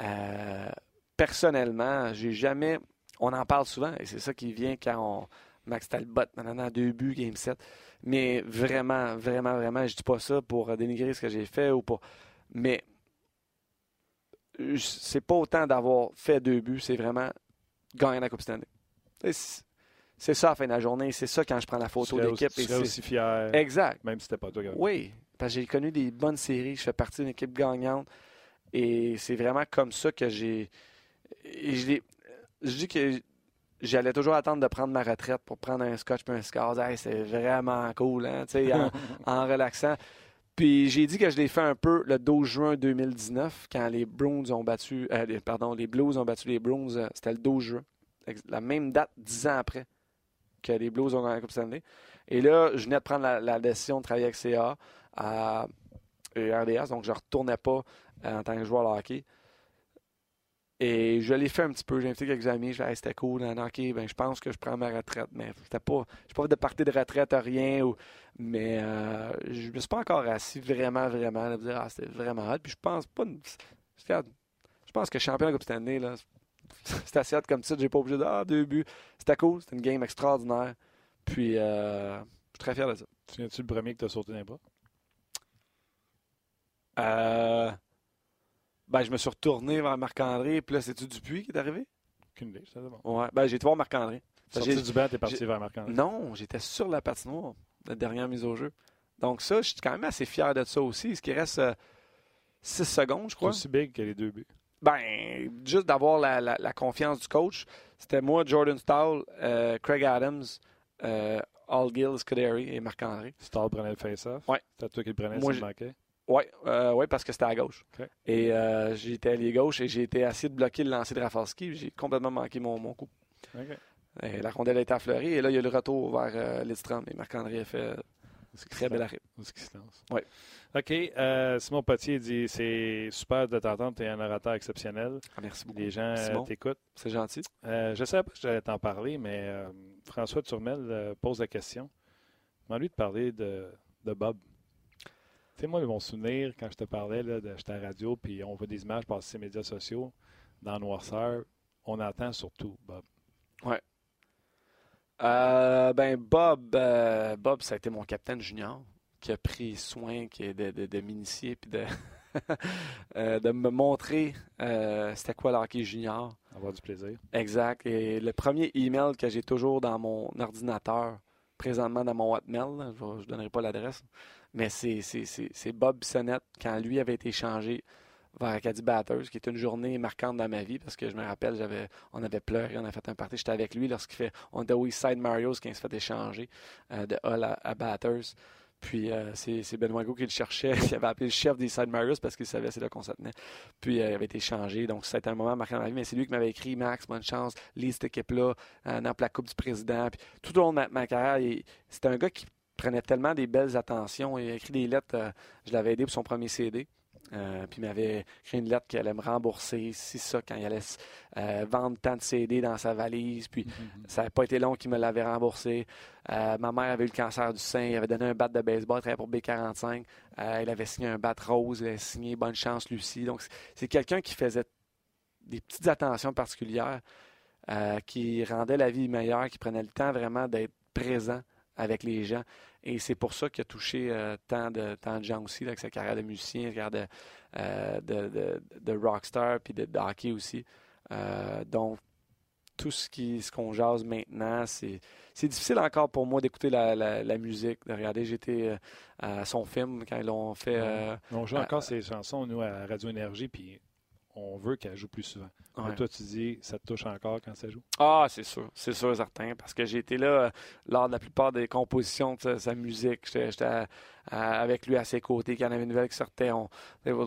Euh, personnellement, j'ai jamais. On en parle souvent, et c'est ça qui vient quand on. Max Talbot, maintenant, deux buts, game 7. Mais vraiment, vraiment, vraiment, je dis pas ça pour euh, dénigrer ce que j'ai fait ou pas. Mais c'est pas autant d'avoir fait deux buts, c'est vraiment gagner la Coupe Stanley. C'est- ça à la fin de la journée, c'est ça quand je prends la photo d'équipe. tu serais aussi fier, Exact. même si c'était pas toi. Oui, parce que j'ai connu des bonnes séries, je fais partie d'une équipe gagnante et c'est vraiment comme ça que j'ai. Je, je dis que j'allais toujours attendre de prendre ma retraite pour prendre un scotch puis un score. Hey, c'est vraiment cool, hein, tu sais, en, en relaxant. Puis j'ai dit que je l'ai fait un peu le 12 juin 2019 quand les Bruins ont battu, euh, les- pardon, les Blues ont battu les Bruins. euh, C'était le 12 juin. la même date dix ans après que les Blues ont gagné la Coupe Stanley. Et là, je venais de prendre la, décision de travailler avec CA à RDS, donc je ne retournais pas euh, en tant que joueur de hockey. Et je l'ai fait un petit peu. J'ai invité quelques amis. Je dit, c'était cool dans le hockey. Ben, je pense que je prends ma retraite. Mais c'était pas. Je pas fait de partie de retraite à rien. Ou, mais euh, je me suis pas encore assis vraiment, vraiment. de dire, ah, c'était vraiment hot. Puis je pense pas. Je pense que champion de Coupe Stanley, là, c'était assez hot comme ça. J'ai pas obligé de ah, deux buts. C'était cool. C'était une game extraordinaire. Puis euh, je suis très fier de ça. Tu viens-tu le premier que tu as sauté d'un pas? Euh. Ben, je me suis retourné vers Marc-André, puis là, c'est-tu Dupuis qui est arrivé? Aucune idée, c'est bon. Ouais, ben, j'ai été voir Marc-André. Sorti du banc, t'es parti vers Marc-André? Non, j'étais sur la patinoire, la dernière mise au jeu. Donc, ça, je suis quand même assez fier de ça aussi. Ce qui reste 6 euh, secondes, je crois. aussi big que les deux buts. Ben, juste d'avoir la, confiance du coach. C'était moi, Jordan Stahl, euh, Craig Adams, euh, All Gill, Scuderi et Marc-André. Stahl prenait le face-off? Oui. C'était toi qui le prenais moi, si manquait? Oui, euh, ouais, parce que c'était à gauche. Et euh, j'étais allié gauche et j'ai été essayé de bloquer le lancer de Rafalski. J'ai complètement manqué mon, mon coup. la rondelle a été affleurée et là, il y a le retour vers euh, Lidstrom. Et Marc-André a fait une très belle arrêt. Oui. OK. Euh, Simon Potier dit c'est super de t'entendre, tu es un orateur exceptionnel. Ah, merci beaucoup. Les gens t'écoutent. C'est gentil. je ne savais pas que j'allais t'en parler, mais François Turmel pose la question. Demande-lui de parler de, de Bob. Sais, moi, mon souvenir, quand je te parlais, là, de, j'étais à la radio, puis on voit des images passer sur les médias sociaux, dans Noirceur, on entend surtout Bob. Ouais. Euh, ben, Bob, euh, Bob, ça a été mon capitaine junior qui a pris soin de, de, de m'initier puis de, euh, de me montrer c'était quoi le junior. Avoir du plaisir. Exact. Et le premier email que j'ai toujours dans mon ordinateur, présentement dans mon Hotmail, je ne donnerai pas l'adresse, mais c'est Bob Bissonnette, quand lui avait été changé vers Acadie Batters, qui est une journée marquante dans ma vie, parce que je me rappelle, j'avais, on avait pleuré, on a fait un party, j'étais avec lui lorsqu'il fait, on était au East Side Mario's quand il se fait échanger euh, de Hull à, Batters. Puis euh, c'est Benoît Gou qui le cherchait. il avait appelé le chef des Side Mario's parce qu'il savait c'est là qu'on se tenait. Puis euh, il avait été changé. Donc c'était un moment marquant dans ma vie. Mais c'est lui qui m'avait écrit Max, bonne chance, lis cette équipe-là, dans la Coupe du Président. Puis tout au long de ma, ma carrière, c'était un gars qui prenait tellement des belles attentions. Il a écrit des lettres. Euh, je l'avais aidé pour son premier CD. Euh, puis il m'avait écrit une lettre qu'il allait me rembourser, si ça, quand il allait euh, vendre tant de CD dans sa valise. Puis mm-hmm. ça n'a pas été long qu'il me l'avait remboursé. ma mère avait eu le cancer du sein, il avait donné un bat de baseball, il travaillait pour B45. il avait signé un bat rose, il avait signé Bonne chance Lucie. Donc c'est quelqu'un qui faisait des petites attentions particulières, qui rendait la vie meilleure, qui prenait le temps vraiment d'être présent avec les gens. Et c'est pour ça qu'il a touché euh, tant, de, tant de gens aussi, avec sa carrière de musicien, sa carrière de, euh, de, de, rockstar, puis de, hockey aussi. Euh, donc, tout ce qui ce qu'on jase maintenant, c'est, c'est difficile encore pour moi d'écouter la, la, musique, de regarder. J'étais à son film quand ils l'ont fait. on joue encore ces chansons, nous, à Radio Énergie, puis on veut qu'elle joue plus souvent. toi, tu dis, ça te touche encore quand ça joue? Ah, c'est sûr. C'est sûr, certain. Parce que j'ai été là euh, lors de la plupart des compositions de sa, musique. J'étais avec lui à ses côtés. Quand il y en avait une nouvelle qui sortait, on,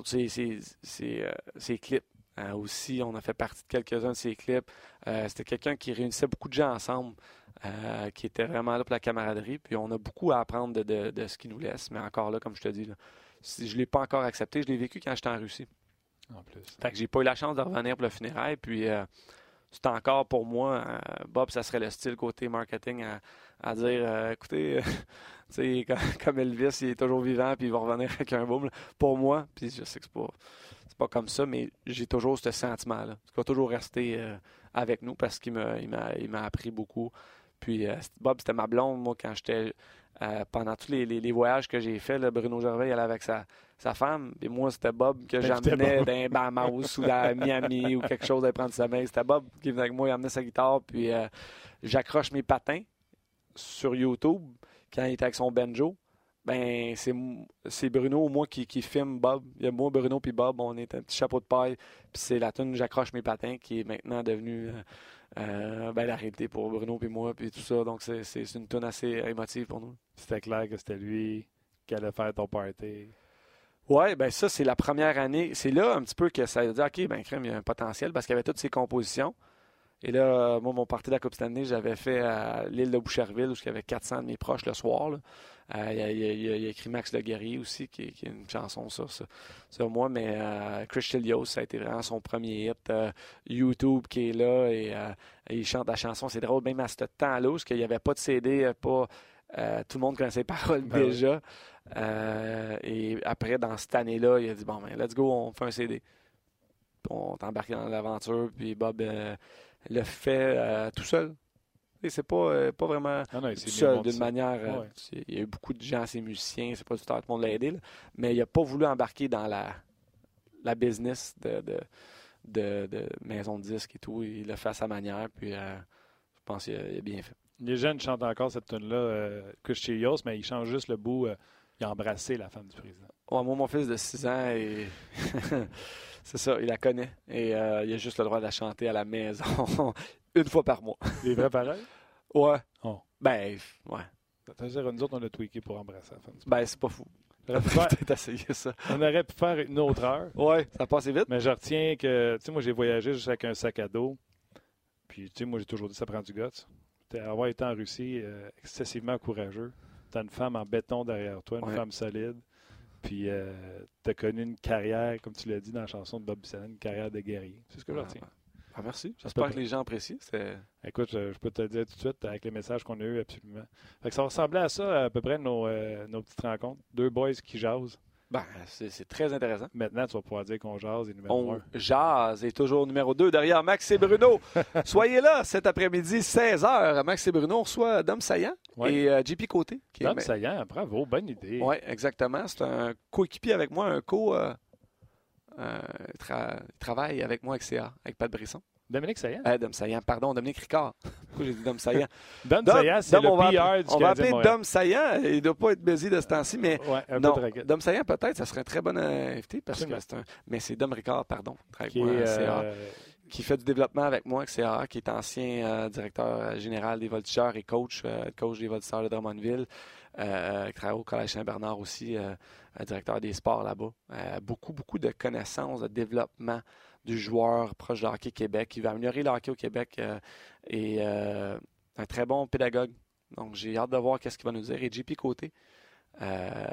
ses, euh, clips. Euh, aussi, on a fait partie de quelques-uns de ses clips. C'était quelqu'un qui réunissait beaucoup de gens ensemble, qui était vraiment là pour la camaraderie. Puis on a beaucoup à apprendre de, ce qu'il nous laisse. Mais encore là, comme je te dis, je ne l'ai pas encore accepté. Je l'ai vécu quand j'étais en Russie. En. Fait que j'ai pas eu la chance de revenir pour le funérail. Puis euh, c'est encore pour moi, euh, Bob, ça serait le style côté marketing à, dire euh, écoutez, sais comme Elvis, il est toujours vivant puis il va revenir avec un boom. Pour moi, puis je sais que c'est pas, pas comme ça, mais j'ai toujours ce sentiment-là. Il va toujours rester avec nous parce qu'il m'a, il m'a, appris beaucoup. Puis Bob, c'était ma blonde, moi, quand j'étais pendant tous les, voyages que j'ai faits, Bruno Gervais il allait avec sa, femme. Et moi, c'était Bob que j'emmenais d'un Bahamas ou à Miami ou quelque chose à prendre sa main. C'était Bob qui venait avec moi, il amenait sa guitare. Puis euh, j'accroche mes patins sur YouTube quand il était avec son banjo. Ben, c'est Bruno ou moi qui, qui filme Bob. Il y a moi, Bruno puis Bob, on est un petit chapeau de paille. Puis c'est la tune J'accroche mes patins qui est maintenant devenue. Euh, euh, ben, la réalité pour Bruno et moi, puis tout ça. Donc, c'est une tonne assez émotive pour nous. C'était clair que c'était lui qui allait faire ton party. Oui, ben ça, c'est la première année. C'est là un petit peu que ça veut dire, OK, ben crème, il y a un potentiel parce qu'il y avait toutes ses compositions. Et là, moi, mon parti de la Coupe Stanley, j'avais fait à l'île de Boucherville, où il y avait 400 de mes proches le soir. là. Il, a, il a- a- a écrit Max Le Guerrier aussi, qui, qui a une chanson sur, sur, sur moi, mais euh, Chris ça a été vraiment son premier hit. Euh, YouTube qui est là et, euh, et il chante la chanson. C'est drôle, même à ce temps-là, parce qu'il n'y avait pas de CD, pas, euh, tout le monde connaissait les paroles Ben oui. déjà. Euh, et après, dans cette année-là, il a dit Bon, ben, let's go, on fait un CD. Puis on est embarqué dans l'aventure, puis Bob euh, le fait euh, tout seul. Et c'est pas, pas vraiment non, il tout seul d'une manière. Il y a eu beaucoup de gens, ses musiciens, c'est pas du tout le monde l'a aidé, là, mais il n'a pas voulu embarquer dans la, la business de, de, de, de maison de disques et tout. Il l'a fait à sa manière, puis euh, je pense qu'il a, il a bien fait. Les jeunes chantent encore cette tune-là, euh, Chris Chelios, mais ils chantent juste le bout. euh, il a embrassé la femme du président. Ouais, moi, mon fils de 6 ans, et... c'est ça, il la connaît. Et euh, il a juste le droit de la chanter à la maison une fois par mois. Les vrais paroles? Ouais. Oh. Ben, ouais. C'est-à-dire, nous autres, on a tweaké pour embrasser la femme du Ben, c'est pas fou. pu faire- essayer ça. On aurait pu faire une autre heure. Ouais, ça passe vite. Mais je retiens que, tu sais, moi, j'ai voyagé juste avec un sac à dos. Puis, tu sais, moi, j'ai toujours dit ça prend du guts. Avoir été en Russie, euh, excessivement courageux. T'as une femme en béton derrière toi, une Ouais. femme solide. Puis, euh, t'as connu une carrière, comme tu l'as dit dans la chanson de Bob Dylan, une carrière de guerrier. C'est ce que je retiens. Ah, merci. J'espère que les gens apprécient. Écoute, je, je peux te le dire tout de suite avec les messages qu'on a eus, absolument. Fait que ça ressemblait à ça, à peu près, nos, euh, nos petites rencontres. Deux boys qui jasent. Ben, c'est très intéressant. Maintenant, tu vas pouvoir dire qu'on jase et numéro On un. jase est toujours numéro 2 derrière Max et Bruno. Soyez là cet après-midi, 16h. Max et Bruno, on reçoit Dom Saillant Ouais. et euh, JP Côté. Qui est Dom ma- Saillant, bravo, bonne idée. Oui, exactement. C'est un coéquipier avec moi, un co. euh, euh, il tra- il travaille avec moi avec CA, avec Pat Brisson. Dominique Saillant. Euh, Dom Saillant, pardon, Dominique Ricard. Pourquoi j'ai dit Dom Saillant? Dom, Dom- Saillant, c'est le on va PR appeler- du On va appeler. Dom Saillant. Il ne doit pas être busy de ce temps-ci, mais Ouais, un non, peu de raquette. Dom Saillant, peut-être, ça serait un très bon euh, invité parce que c'est un. Mais c'est Dom Ricard, pardon, qui moi est, CA. euh, qui fait du développement avec moi CAA, qui est ancien euh, directeur euh, général des voltigeurs et coach, euh, coach des voltigeurs de Drummondville, euh, qui travaille au Collège Saint-Bernard aussi, euh, euh, directeur des sports là-bas. Euh, beaucoup, beaucoup de connaissances, de développement du joueur proche de hockey Québec. qui va améliorer le hockey au Québec euh, et euh, un très bon pédagogue. Donc, j'ai hâte de voir qu'est-ce qu'il va nous dire. Et JP Côté, euh,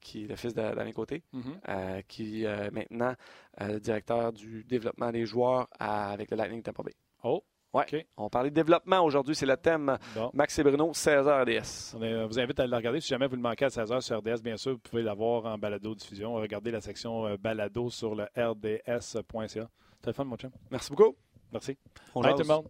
qui est le fils de- d'Alain Côté, mhm. euh, qui est maintenant euh, directeur du développement des joueurs à- avec le Lightning Tampa Bay. Oh, Ouais. OK. On parlait de développement aujourd'hui, c'est le thème Bon. Max et Bruno, 16h RDS. On est- vous invite à le regarder. Si jamais vous le manquez à 16h sur RDS, bien sûr, vous pouvez l'avoir en balado-diffusion. Regardez la section euh, balado sur le rds.ca. Fun, mon chum. Merci beaucoup. Merci. On jase. tout le monde.